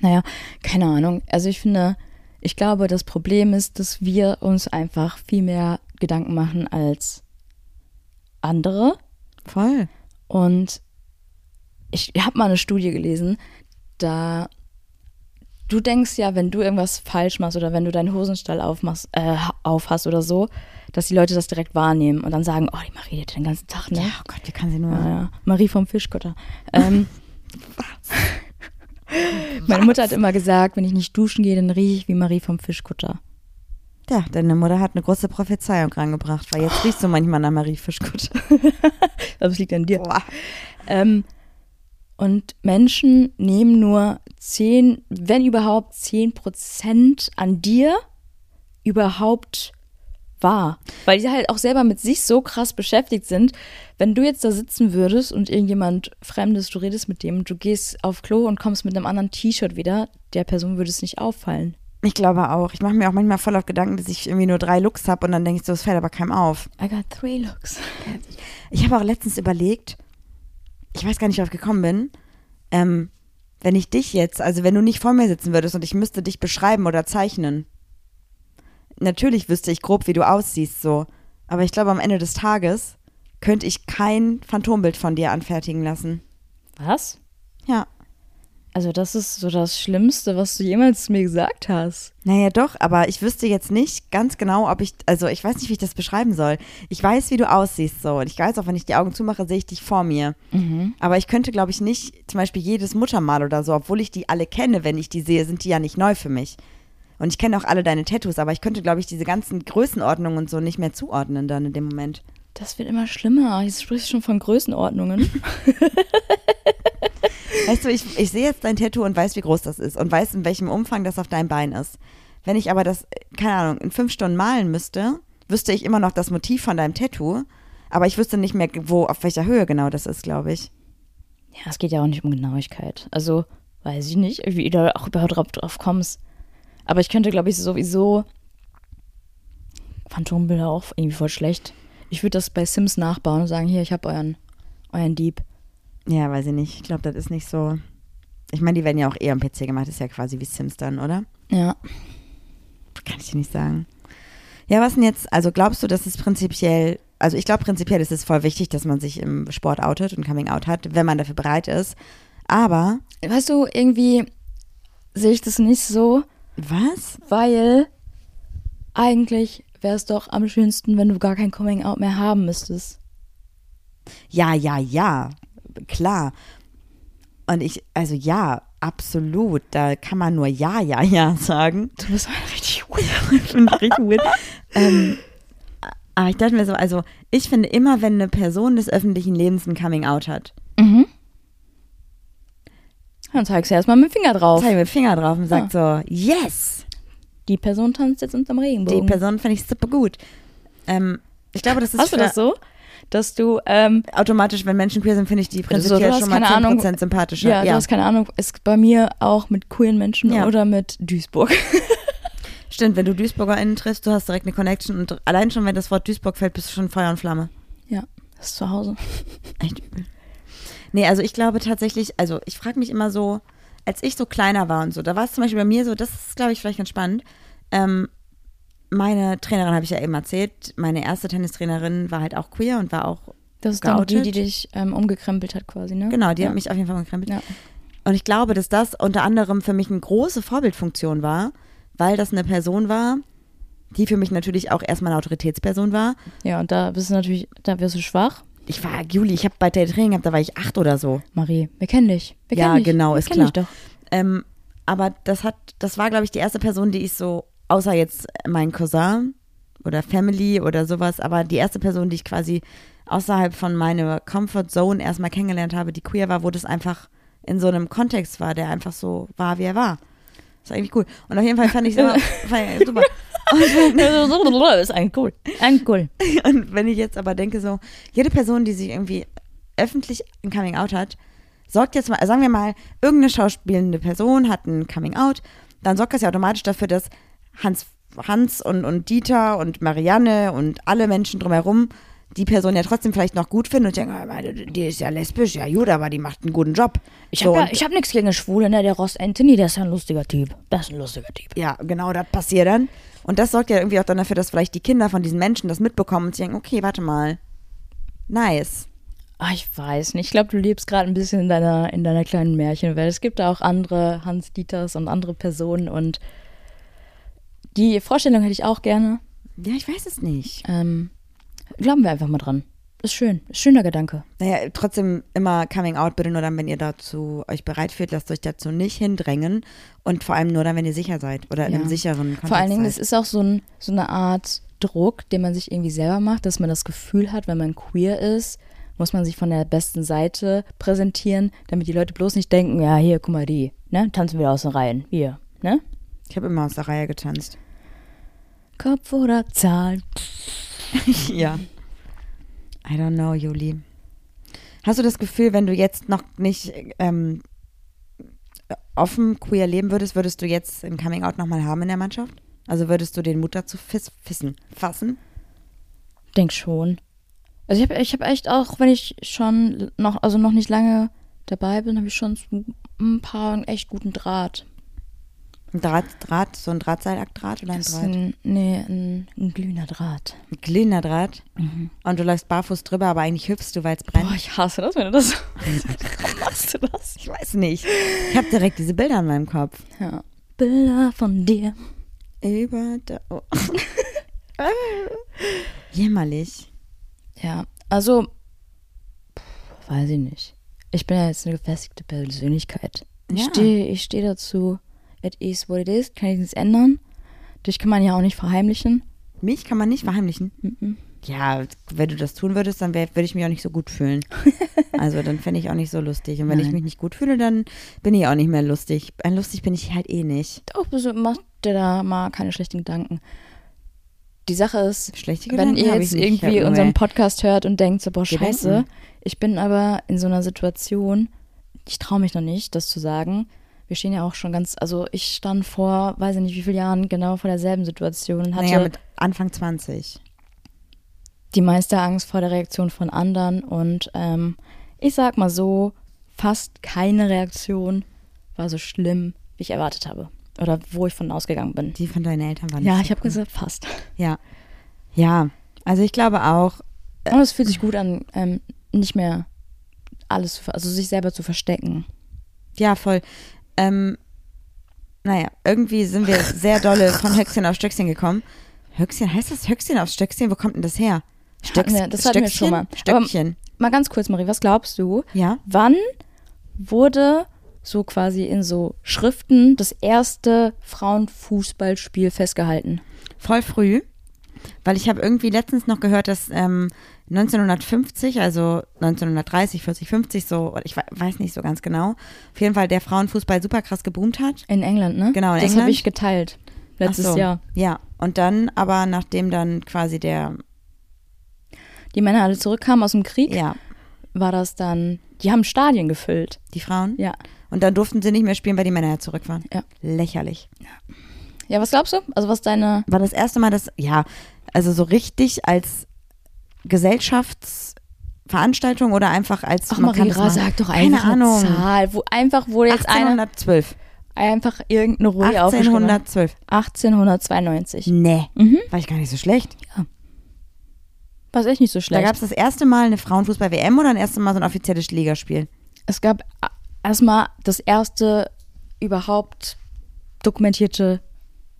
Naja, keine Ahnung. Also ich finde, ich glaube, das Problem ist, dass wir uns einfach viel mehr Gedanken machen als andere. Voll. Und ich habe mal eine Studie gelesen, da du denkst ja, wenn du irgendwas falsch machst oder wenn du deinen Hosenstall aufmachst, äh, aufhast oder so, dass die Leute das direkt wahrnehmen und dann sagen, oh, die Marie hat den ganzen Tag, ne? Ja, oh Gott, wie kann sie nur. Ja, ja. Marie vom Fischkutter. Ähm, meine Mutter hat immer gesagt, wenn ich nicht duschen gehe, dann rieche ich wie Marie vom Fischkutter. Ja, deine Mutter hat eine große Prophezeiung rangebracht, weil jetzt riechst du manchmal nach Marie Fischgut. Aber es liegt an dir. Ähm, und Menschen nehmen nur 10, wenn überhaupt 10 Prozent an dir überhaupt wahr. Weil die halt auch selber mit sich so krass beschäftigt sind. Wenn du jetzt da sitzen würdest und irgendjemand Fremdes, du redest mit dem, du gehst auf Klo und kommst mit einem anderen T-Shirt wieder, der Person würde es nicht auffallen. Ich glaube auch. Ich mache mir auch manchmal voll auf Gedanken, dass ich irgendwie nur drei Looks habe und dann denke ich so, es fällt aber keinem auf. I got three looks. Ich habe auch letztens überlegt, ich weiß gar nicht, wie ich gekommen bin, ähm, wenn ich dich jetzt, also wenn du nicht vor mir sitzen würdest und ich müsste dich beschreiben oder zeichnen. Natürlich wüsste ich grob, wie du aussiehst, so. Aber ich glaube, am Ende des Tages könnte ich kein Phantombild von dir anfertigen lassen. Was? Ja. Also das ist so das Schlimmste, was du jemals zu mir gesagt hast. Naja, doch, aber ich wüsste jetzt nicht ganz genau, ob ich, also ich weiß nicht, wie ich das beschreiben soll. Ich weiß, wie du aussiehst so und ich weiß auch, wenn ich die Augen zumache, sehe ich dich vor mir. Aber ich könnte, glaube ich, nicht zum Beispiel jedes Muttermal oder so, obwohl ich die alle kenne, wenn ich die sehe, sind die ja nicht neu für mich. Und ich kenne auch alle deine Tattoos, aber ich könnte, glaube ich, diese ganzen Größenordnungen und so nicht mehr zuordnen dann in dem Moment. Das wird immer schlimmer. Jetzt sprichst du schon von Größenordnungen. Weißt du, ich, ich sehe jetzt dein Tattoo und weiß, wie groß das ist und weiß, in welchem Umfang das auf deinem Bein ist. Wenn ich aber das, keine Ahnung, in fünf Stunden malen müsste, wüsste ich immer noch das Motiv von deinem Tattoo, aber ich wüsste nicht mehr, wo, auf welcher Höhe genau das ist, glaube ich. ja, es geht ja auch nicht um Genauigkeit. Also, weiß ich nicht, wie du auch überhaupt drauf, drauf kommst. Aber ich könnte, glaube ich, sowieso Phantombilder auch irgendwie voll schlecht. Ich würde das bei Sims nachbauen und sagen, hier, ich habe euren, euren Dieb. Ja, weiß ich nicht. Ich glaube, das ist nicht so. Ich meine, die werden ja auch eher am PC gemacht, ist ja quasi wie Sims dann, oder? Ja. Kann ich dir nicht sagen. Ja, was denn jetzt? Also glaubst du, dass es prinzipiell, also ich glaube prinzipiell ist es voll wichtig, dass man sich im Sport outet und Coming Out hat, wenn man dafür bereit ist. Aber, Weißt du, irgendwie sehe ich das nicht so, was? weil eigentlich wäre es doch am schönsten, wenn du gar kein Coming-out mehr haben müsstest. Ja, ja, ja, klar. Und ich, also ja, absolut. Da kann man nur ja, ja, ja sagen. Du bist halt richtig weird. Ich richtig weird. ähm, aber ich dachte mir so, also ich finde immer, wenn eine Person des öffentlichen Lebens ein Coming Out hat, Mhm. Dann zeigst du erstmal mit dem Finger drauf. zeige ich mit dem Finger drauf und sagt so, yes, Die Person tanzt jetzt unterm die Regenbogen. Person finde ich super gut. Ähm, ich glaube, das ist Hast du das so? Dass du, ähm, automatisch, wenn Menschen queer sind, finde ich die so, prinzipiell hast schon mal keine 10% Ahnung. sympathischer. ja, du hast keine Ahnung, ist bei mir auch mit queeren Menschen Ja. oder mit Duisburg. Stimmt, wenn du DuisburgerInnen triffst, du hast direkt eine Connection und allein schon, wenn das Wort Duisburg fällt, bist du schon Feuer und Flamme. ja, das ist zu Hause. Echt übel. Nee, also ich glaube tatsächlich, also ich frage mich immer so, als ich so kleiner war und so, da war es zum Beispiel bei mir so, das ist, glaube ich, vielleicht ganz spannend. Ähm, meine Trainerin, habe ich ja eben erzählt, meine erste Tennistrainerin war halt auch queer und war auch, Das ist dann die, die dich ähm, umgekrempelt hat quasi, ne? genau, die ja. hat mich auf jeden Fall gekrempelt. Ja. Und ich glaube, dass das unter anderem für mich eine große Vorbildfunktion war, weil das eine Person war, die für mich natürlich auch erstmal eine Autoritätsperson war. ja, und da bist du natürlich, da wirst du schwach. Ich war, Juli, ich habe bei der Training gehabt, da war ich acht oder so. Marie, wir kennen dich. Wir Ja, kennen dich. genau, wir ist klar. Dich doch. Ähm, aber das hat, das war, glaube ich, die erste Person, die ich so, außer jetzt mein Cousin oder Family oder sowas, aber die erste Person, die ich quasi außerhalb von meiner Comfort Zone erstmal kennengelernt habe, die queer war, wo das einfach in so einem Kontext war, der einfach so war, wie er war. Das war eigentlich cool. Und auf jeden Fall fand ich es fand ich super. ist ein cool. Ein cool. Und wenn ich jetzt aber denke, so, jede Person, die sich irgendwie öffentlich ein Coming Out hat, sorgt jetzt mal, sagen wir mal, irgendeine schauspielende Person hat ein Coming Out, dann sorgt das ja automatisch dafür, dass Hans, Hans und, und Dieter und Marianne und alle Menschen drumherum die Person ja trotzdem vielleicht noch gut finden und denken, ah, die ist ja lesbisch, ja gut, aber die macht einen guten Job. Ich So, habe ja, und- ich hab nichts gegen Schwule, ne? Der Ross Anthony, der ist ja ein lustiger Typ. Das ist ein lustiger Typ. ja, genau, das passiert dann. Und das sorgt ja irgendwie auch dann dafür, dass vielleicht die Kinder von diesen Menschen das mitbekommen und denken, okay, warte mal. Nice. Ah, ich weiß nicht. Ich glaube, du lebst gerade ein bisschen in deiner, in deiner kleinen Märchenwelt. Es gibt da auch andere Hans-Dieters und andere Personen und die Vorstellung hätte ich auch gerne. Ja, ich weiß es nicht. Ähm, glauben wir einfach mal dran. Ist schön. Ist schöner Gedanke. Naja, trotzdem immer Coming Out, bitte nur dann, wenn ihr dazu euch bereit fühlt, lasst euch dazu nicht hindrängen und vor allem nur dann, wenn ihr sicher seid oder in Ja. einem sicheren Kontext Vor allen Dingen, das seid. ist auch so, ein, so eine Art Druck, den man sich irgendwie selber macht, dass man das Gefühl hat, wenn man queer ist, muss man sich von der besten Seite präsentieren, damit die Leute bloß nicht denken, ja, hier, guck mal die, ne, tanzen wir aus den Reihen, hier, ne? Ich habe immer aus der Reihe getanzt. Kopf oder Zahl. ja. I don't know, Juli. Hast du das Gefühl, wenn du jetzt noch nicht ähm, offen queer leben würdest, würdest du jetzt ein Coming Out nochmal haben in der Mannschaft? Also würdest du den Mut dazu fiss, fissen, fassen? Denk schon. Also ich habe ich hab echt auch, wenn ich schon noch, also noch nicht lange dabei bin, habe ich schon ein paar echt guten Draht. Ein Draht, Draht, so ein Drahtseilakdraht oder ein Das ist Draht? ein, nee, ein, ein glühender Draht. Ein glühender Draht. Und du läufst barfuß drüber, aber eigentlich hüpfst du, weil es brennt. Boah, ich hasse das, wenn du das. Warum machst du das? ich weiß nicht. Ich habe direkt diese Bilder in meinem Kopf. Ja. Bilder von dir. Über der. Oh. Jämmerlich. Ja, also, pff, weiß ich nicht. Ich bin ja jetzt eine gefestigte Persönlichkeit. Ich Ja. stehe ich steh dazu, it is what it is, kann ich nichts ändern. Dich kann man ja auch nicht verheimlichen. Mich kann man nicht verheimlichen. Ja, wenn du das tun würdest, dann wär- würde ich mich auch nicht so gut fühlen. Also dann fände ich auch nicht so lustig. Und wenn ich Nein. mich nicht gut fühle, dann bin ich auch nicht mehr lustig. Ein lustig bin ich halt eh nicht. Doch, mach dir da mal keine schlechten Gedanken. Die Sache ist, Schlechte wenn ihr jetzt ich. Ich irgendwie unseren Podcast hört und denkt so, boah, Gedanken. scheiße, ich bin aber in so einer Situation, ich traue mich noch nicht, das zu sagen. Wir stehen ja auch schon ganz, also ich stand vor, weiß ich nicht wie viele Jahren, genau vor derselben Situation und hatte naja, mit Anfang 20. die meiste Angst vor der Reaktion von anderen und ähm, ich sag mal so, fast keine Reaktion war so schlimm, wie ich erwartet habe. Oder wo ich von ausgegangen bin. Die von deinen Eltern waren Ja, ich habe gesagt, fast. Ja. Ja. Also ich glaube auch, Und es fühlt sich gut an, ähm, nicht mehr alles, also sich selber zu verstecken. ja, voll. Ähm, naja, irgendwie sind wir sehr dolle von Höchstchen auf Stöckchen gekommen. Höchstchen, heißt das Höchstchen auf Stöckchen? Wo kommt denn das her? Hatten wir- das hatten wir schon mal. Stöckchen. Mal ganz kurz, Marie, was glaubst du? ja. Wann wurde so quasi in so Schriften das erste Frauenfußballspiel festgehalten? Voll früh. Weil ich habe irgendwie letztens noch gehört, dass ähm, 1950, also 1930, 40, 50 so, ich we- weiß nicht so ganz genau, auf jeden Fall der Frauenfußball super krass geboomt hat. In England, ne? Genau, in das England. habe ich geteilt. Letztes so. Jahr. Ja, und dann, aber nachdem dann quasi der, Die Männer alle zurückkamen aus dem Krieg, ja, war das dann, die haben Stadien gefüllt. die Frauen. Ja. Und dann durften sie nicht mehr spielen, weil die Männer ja zurück waren. Ja. Lächerlich. Ja, was glaubst du? Also was deine, War das erste Mal, dass, ja, also so richtig als Gesellschaftsveranstaltung oder einfach als ach das Marira, sag doch Keine einfach eine Ahnung. Zahl, wo einfach, wo jetzt eine, 1812. einfach irgendeine Ruhe aufgeschrieben hat. 1812. 1892. Nee, Mhm. war ich gar nicht so schlecht. War echt nicht so Da schlecht. gab es das erste Mal eine Frauenfußball-WM oder ein erstes Mal so ein offizielles Ligaspiel? es gab erstmal das erste überhaupt dokumentierte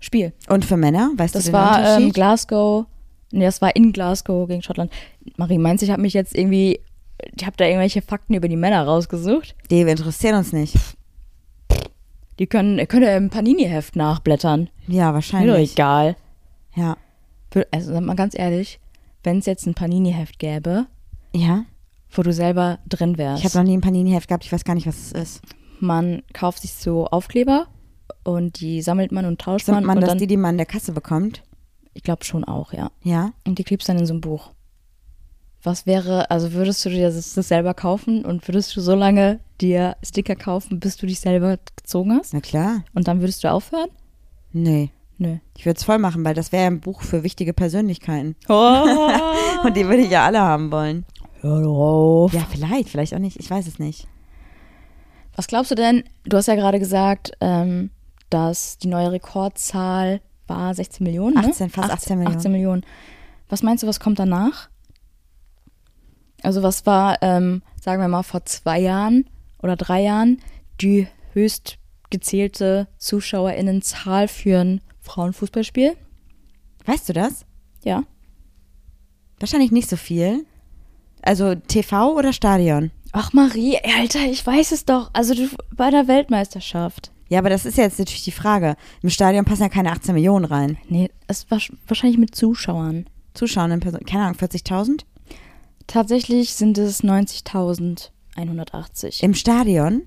Spiel. Und für Männer, weißt Das du den war ähm, Unterschied? Glasgow. Nee, das war in Glasgow gegen Schottland. Marie, meinst du, ich habe mich jetzt irgendwie, ich habe da irgendwelche Fakten über die Männer rausgesucht? Die interessieren uns nicht. Die können, ja im Panini-Heft nachblättern. Ja, Mir doch wahrscheinlich. egal. Ja. Also sag mal ganz ehrlich, wenn es jetzt ein Panini-Heft gäbe, Ja. wo du selber drin wärst. Ich habe noch nie ein Panini-Heft gehabt, ich weiß gar nicht, was es ist. man kauft sich so Aufkleber und die sammelt man und tauscht Sagt man. man, und dass dann, die, die man an der Kasse bekommt? Ich glaube schon auch, ja. Ja. Und die klebst dann in so ein Buch. Was wäre, also würdest du dir das, das selber kaufen und würdest du so lange dir Sticker kaufen, bis du dich selber gezogen hast? Na klar. Und dann würdest du aufhören? Nee. Nö. Ich würde es voll machen, weil das wäre ein Buch für wichtige Persönlichkeiten. Oh. Und die würde ich ja alle haben wollen. Hör auf. Ja, vielleicht, vielleicht auch nicht. Ich weiß es nicht. Was glaubst du denn? Du hast ja gerade gesagt, ähm, dass die neue Rekordzahl war 16 Millionen. Ne? 18, fast 18 Millionen. 18 Millionen. Was meinst du, was kommt danach? Also was war, ähm, sagen wir mal, vor zwei Jahren oder drei Jahren die höchst gezählte ZuschauerInnenzahl für ein Frauenfußballspiel? Weißt du das? Ja. Wahrscheinlich nicht so viel. Also TV oder Stadion? Ach Marie, Alter, ich weiß es doch. Also du, bei der Weltmeisterschaft. Ja, aber das ist ja jetzt natürlich die Frage. Im Stadion passen ja keine 18 Millionen rein. Nee, es war wahrscheinlich mit Zuschauern. Zuschauenden Personen, keine Ahnung, 40.000? Tatsächlich sind es 90.180. Im Stadion?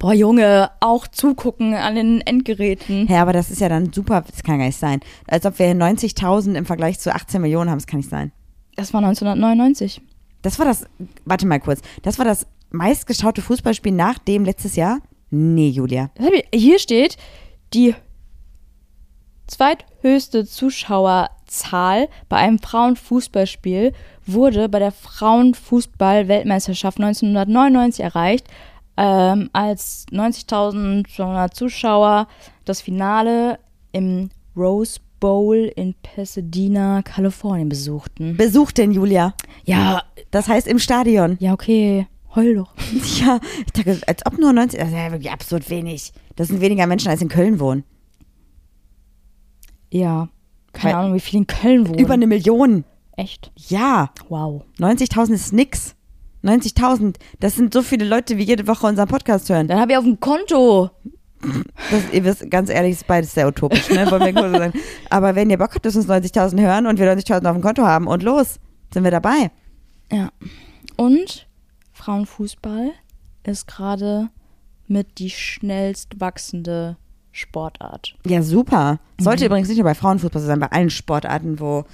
Boah, Junge, auch zugucken an den Endgeräten. Ja, aber das ist ja dann super, das kann gar nicht sein. Als ob wir 90.000 im Vergleich zu 18 Millionen haben, das kann nicht sein. Das war 1999. Das war das, warte mal kurz, das war das meistgeschaute Fußballspiel nach dem letztes Jahr? Nee, Julia. Hier steht, die zweithöchste Zuschauerzahl bei einem Frauenfußballspiel wurde bei der Frauenfußball-Weltmeisterschaft 1999 erreicht, ähm, als 90.200 Zuschauer das Finale im Rose Bowl in Pasadena, Kalifornien besuchten. Besucht den Julia. Ja, Das heißt im Stadion. ja, okay. Heul doch. Ja, ich dachte, als ob nur 90, das ist ja wirklich absurd wenig. Das sind weniger Menschen, als in Köln wohnen. Ja. Keine Weil- Ahnung, wie viele in Köln wohnen. Über eine Million. Echt? Ja, Wow. 90.000 ist nix. 90.000, das sind so viele Leute, wie jede Woche unseren Podcast hören. Dann habe ich auf dem Konto. Das, ihr wisst, ganz ehrlich, ist beides sehr utopisch, ne? Wollen wir so sagen. Aber wenn ihr Bock habt, dass uns 90.000 hören und wir 90.000 auf dem Konto haben und los, sind wir dabei. Ja. Und Frauenfußball ist gerade mit die schnellst wachsende Sportart. Ja, super. Sollte übrigens nicht nur bei Frauenfußball sein, bei allen Sportarten, wo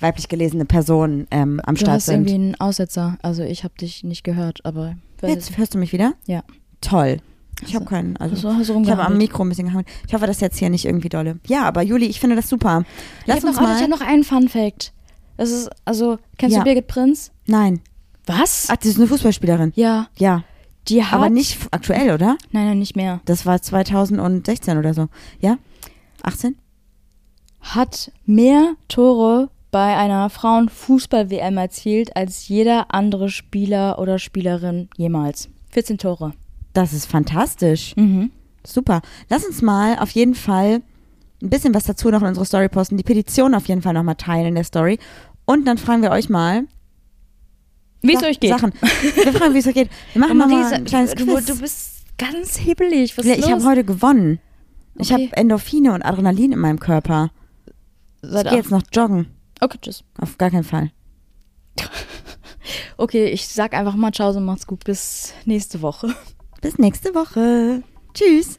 weiblich gelesene Personen ähm, am Du Start hast sind. irgendwie einen Aussetzer. Also ich habe dich nicht gehört, aber Jetzt hörst du mich wieder? Ja. Toll. Ich habe Hast du- keinen. Also, hast du- hast du ich habe am? Mikro ein bisschen gehauen. Ich hoffe, das ist jetzt hier nicht irgendwie dolle. Ja, aber Juli, ich finde das super. Lass ich habe uns noch, mal. ich hab noch einen Fun Fact. Das ist, also, kennst Ja. du Birgit Prinz? Nein. Was? Ach, das ist eine Fußballspielerin. Ja, Ja. die hat. Aber nicht aktuell, oder? Nein, nein, nicht mehr. Das war 2016 oder so. Ja? 18? Hat mehr Tore bei einer Frauenfußball-WM erzielt als jeder andere Spieler oder Spielerin jemals. 14 Tore. Das ist fantastisch. Mhm. Super. Lass uns mal auf jeden Fall ein bisschen was dazu noch in unsere Story posten. Die Petition auf jeden Fall nochmal teilen in der Story. Und dann fragen wir euch mal. Wie es euch geht. Sachen. Wir fragen, wie es euch geht. Wir machen mal Marisa, ein kleines du, Quiz. du bist ganz hibbelig. Was ist ich habe heute gewonnen. Ich Okay. habe Endorphine und Adrenalin in meinem Körper. Ich Seit gehe jetzt noch joggen. Okay, tschüss. Auf gar keinen Fall. Okay, ich sag einfach mal Ciao und macht's gut. Bis nächste Woche. Bis nächste Woche. Tschüss.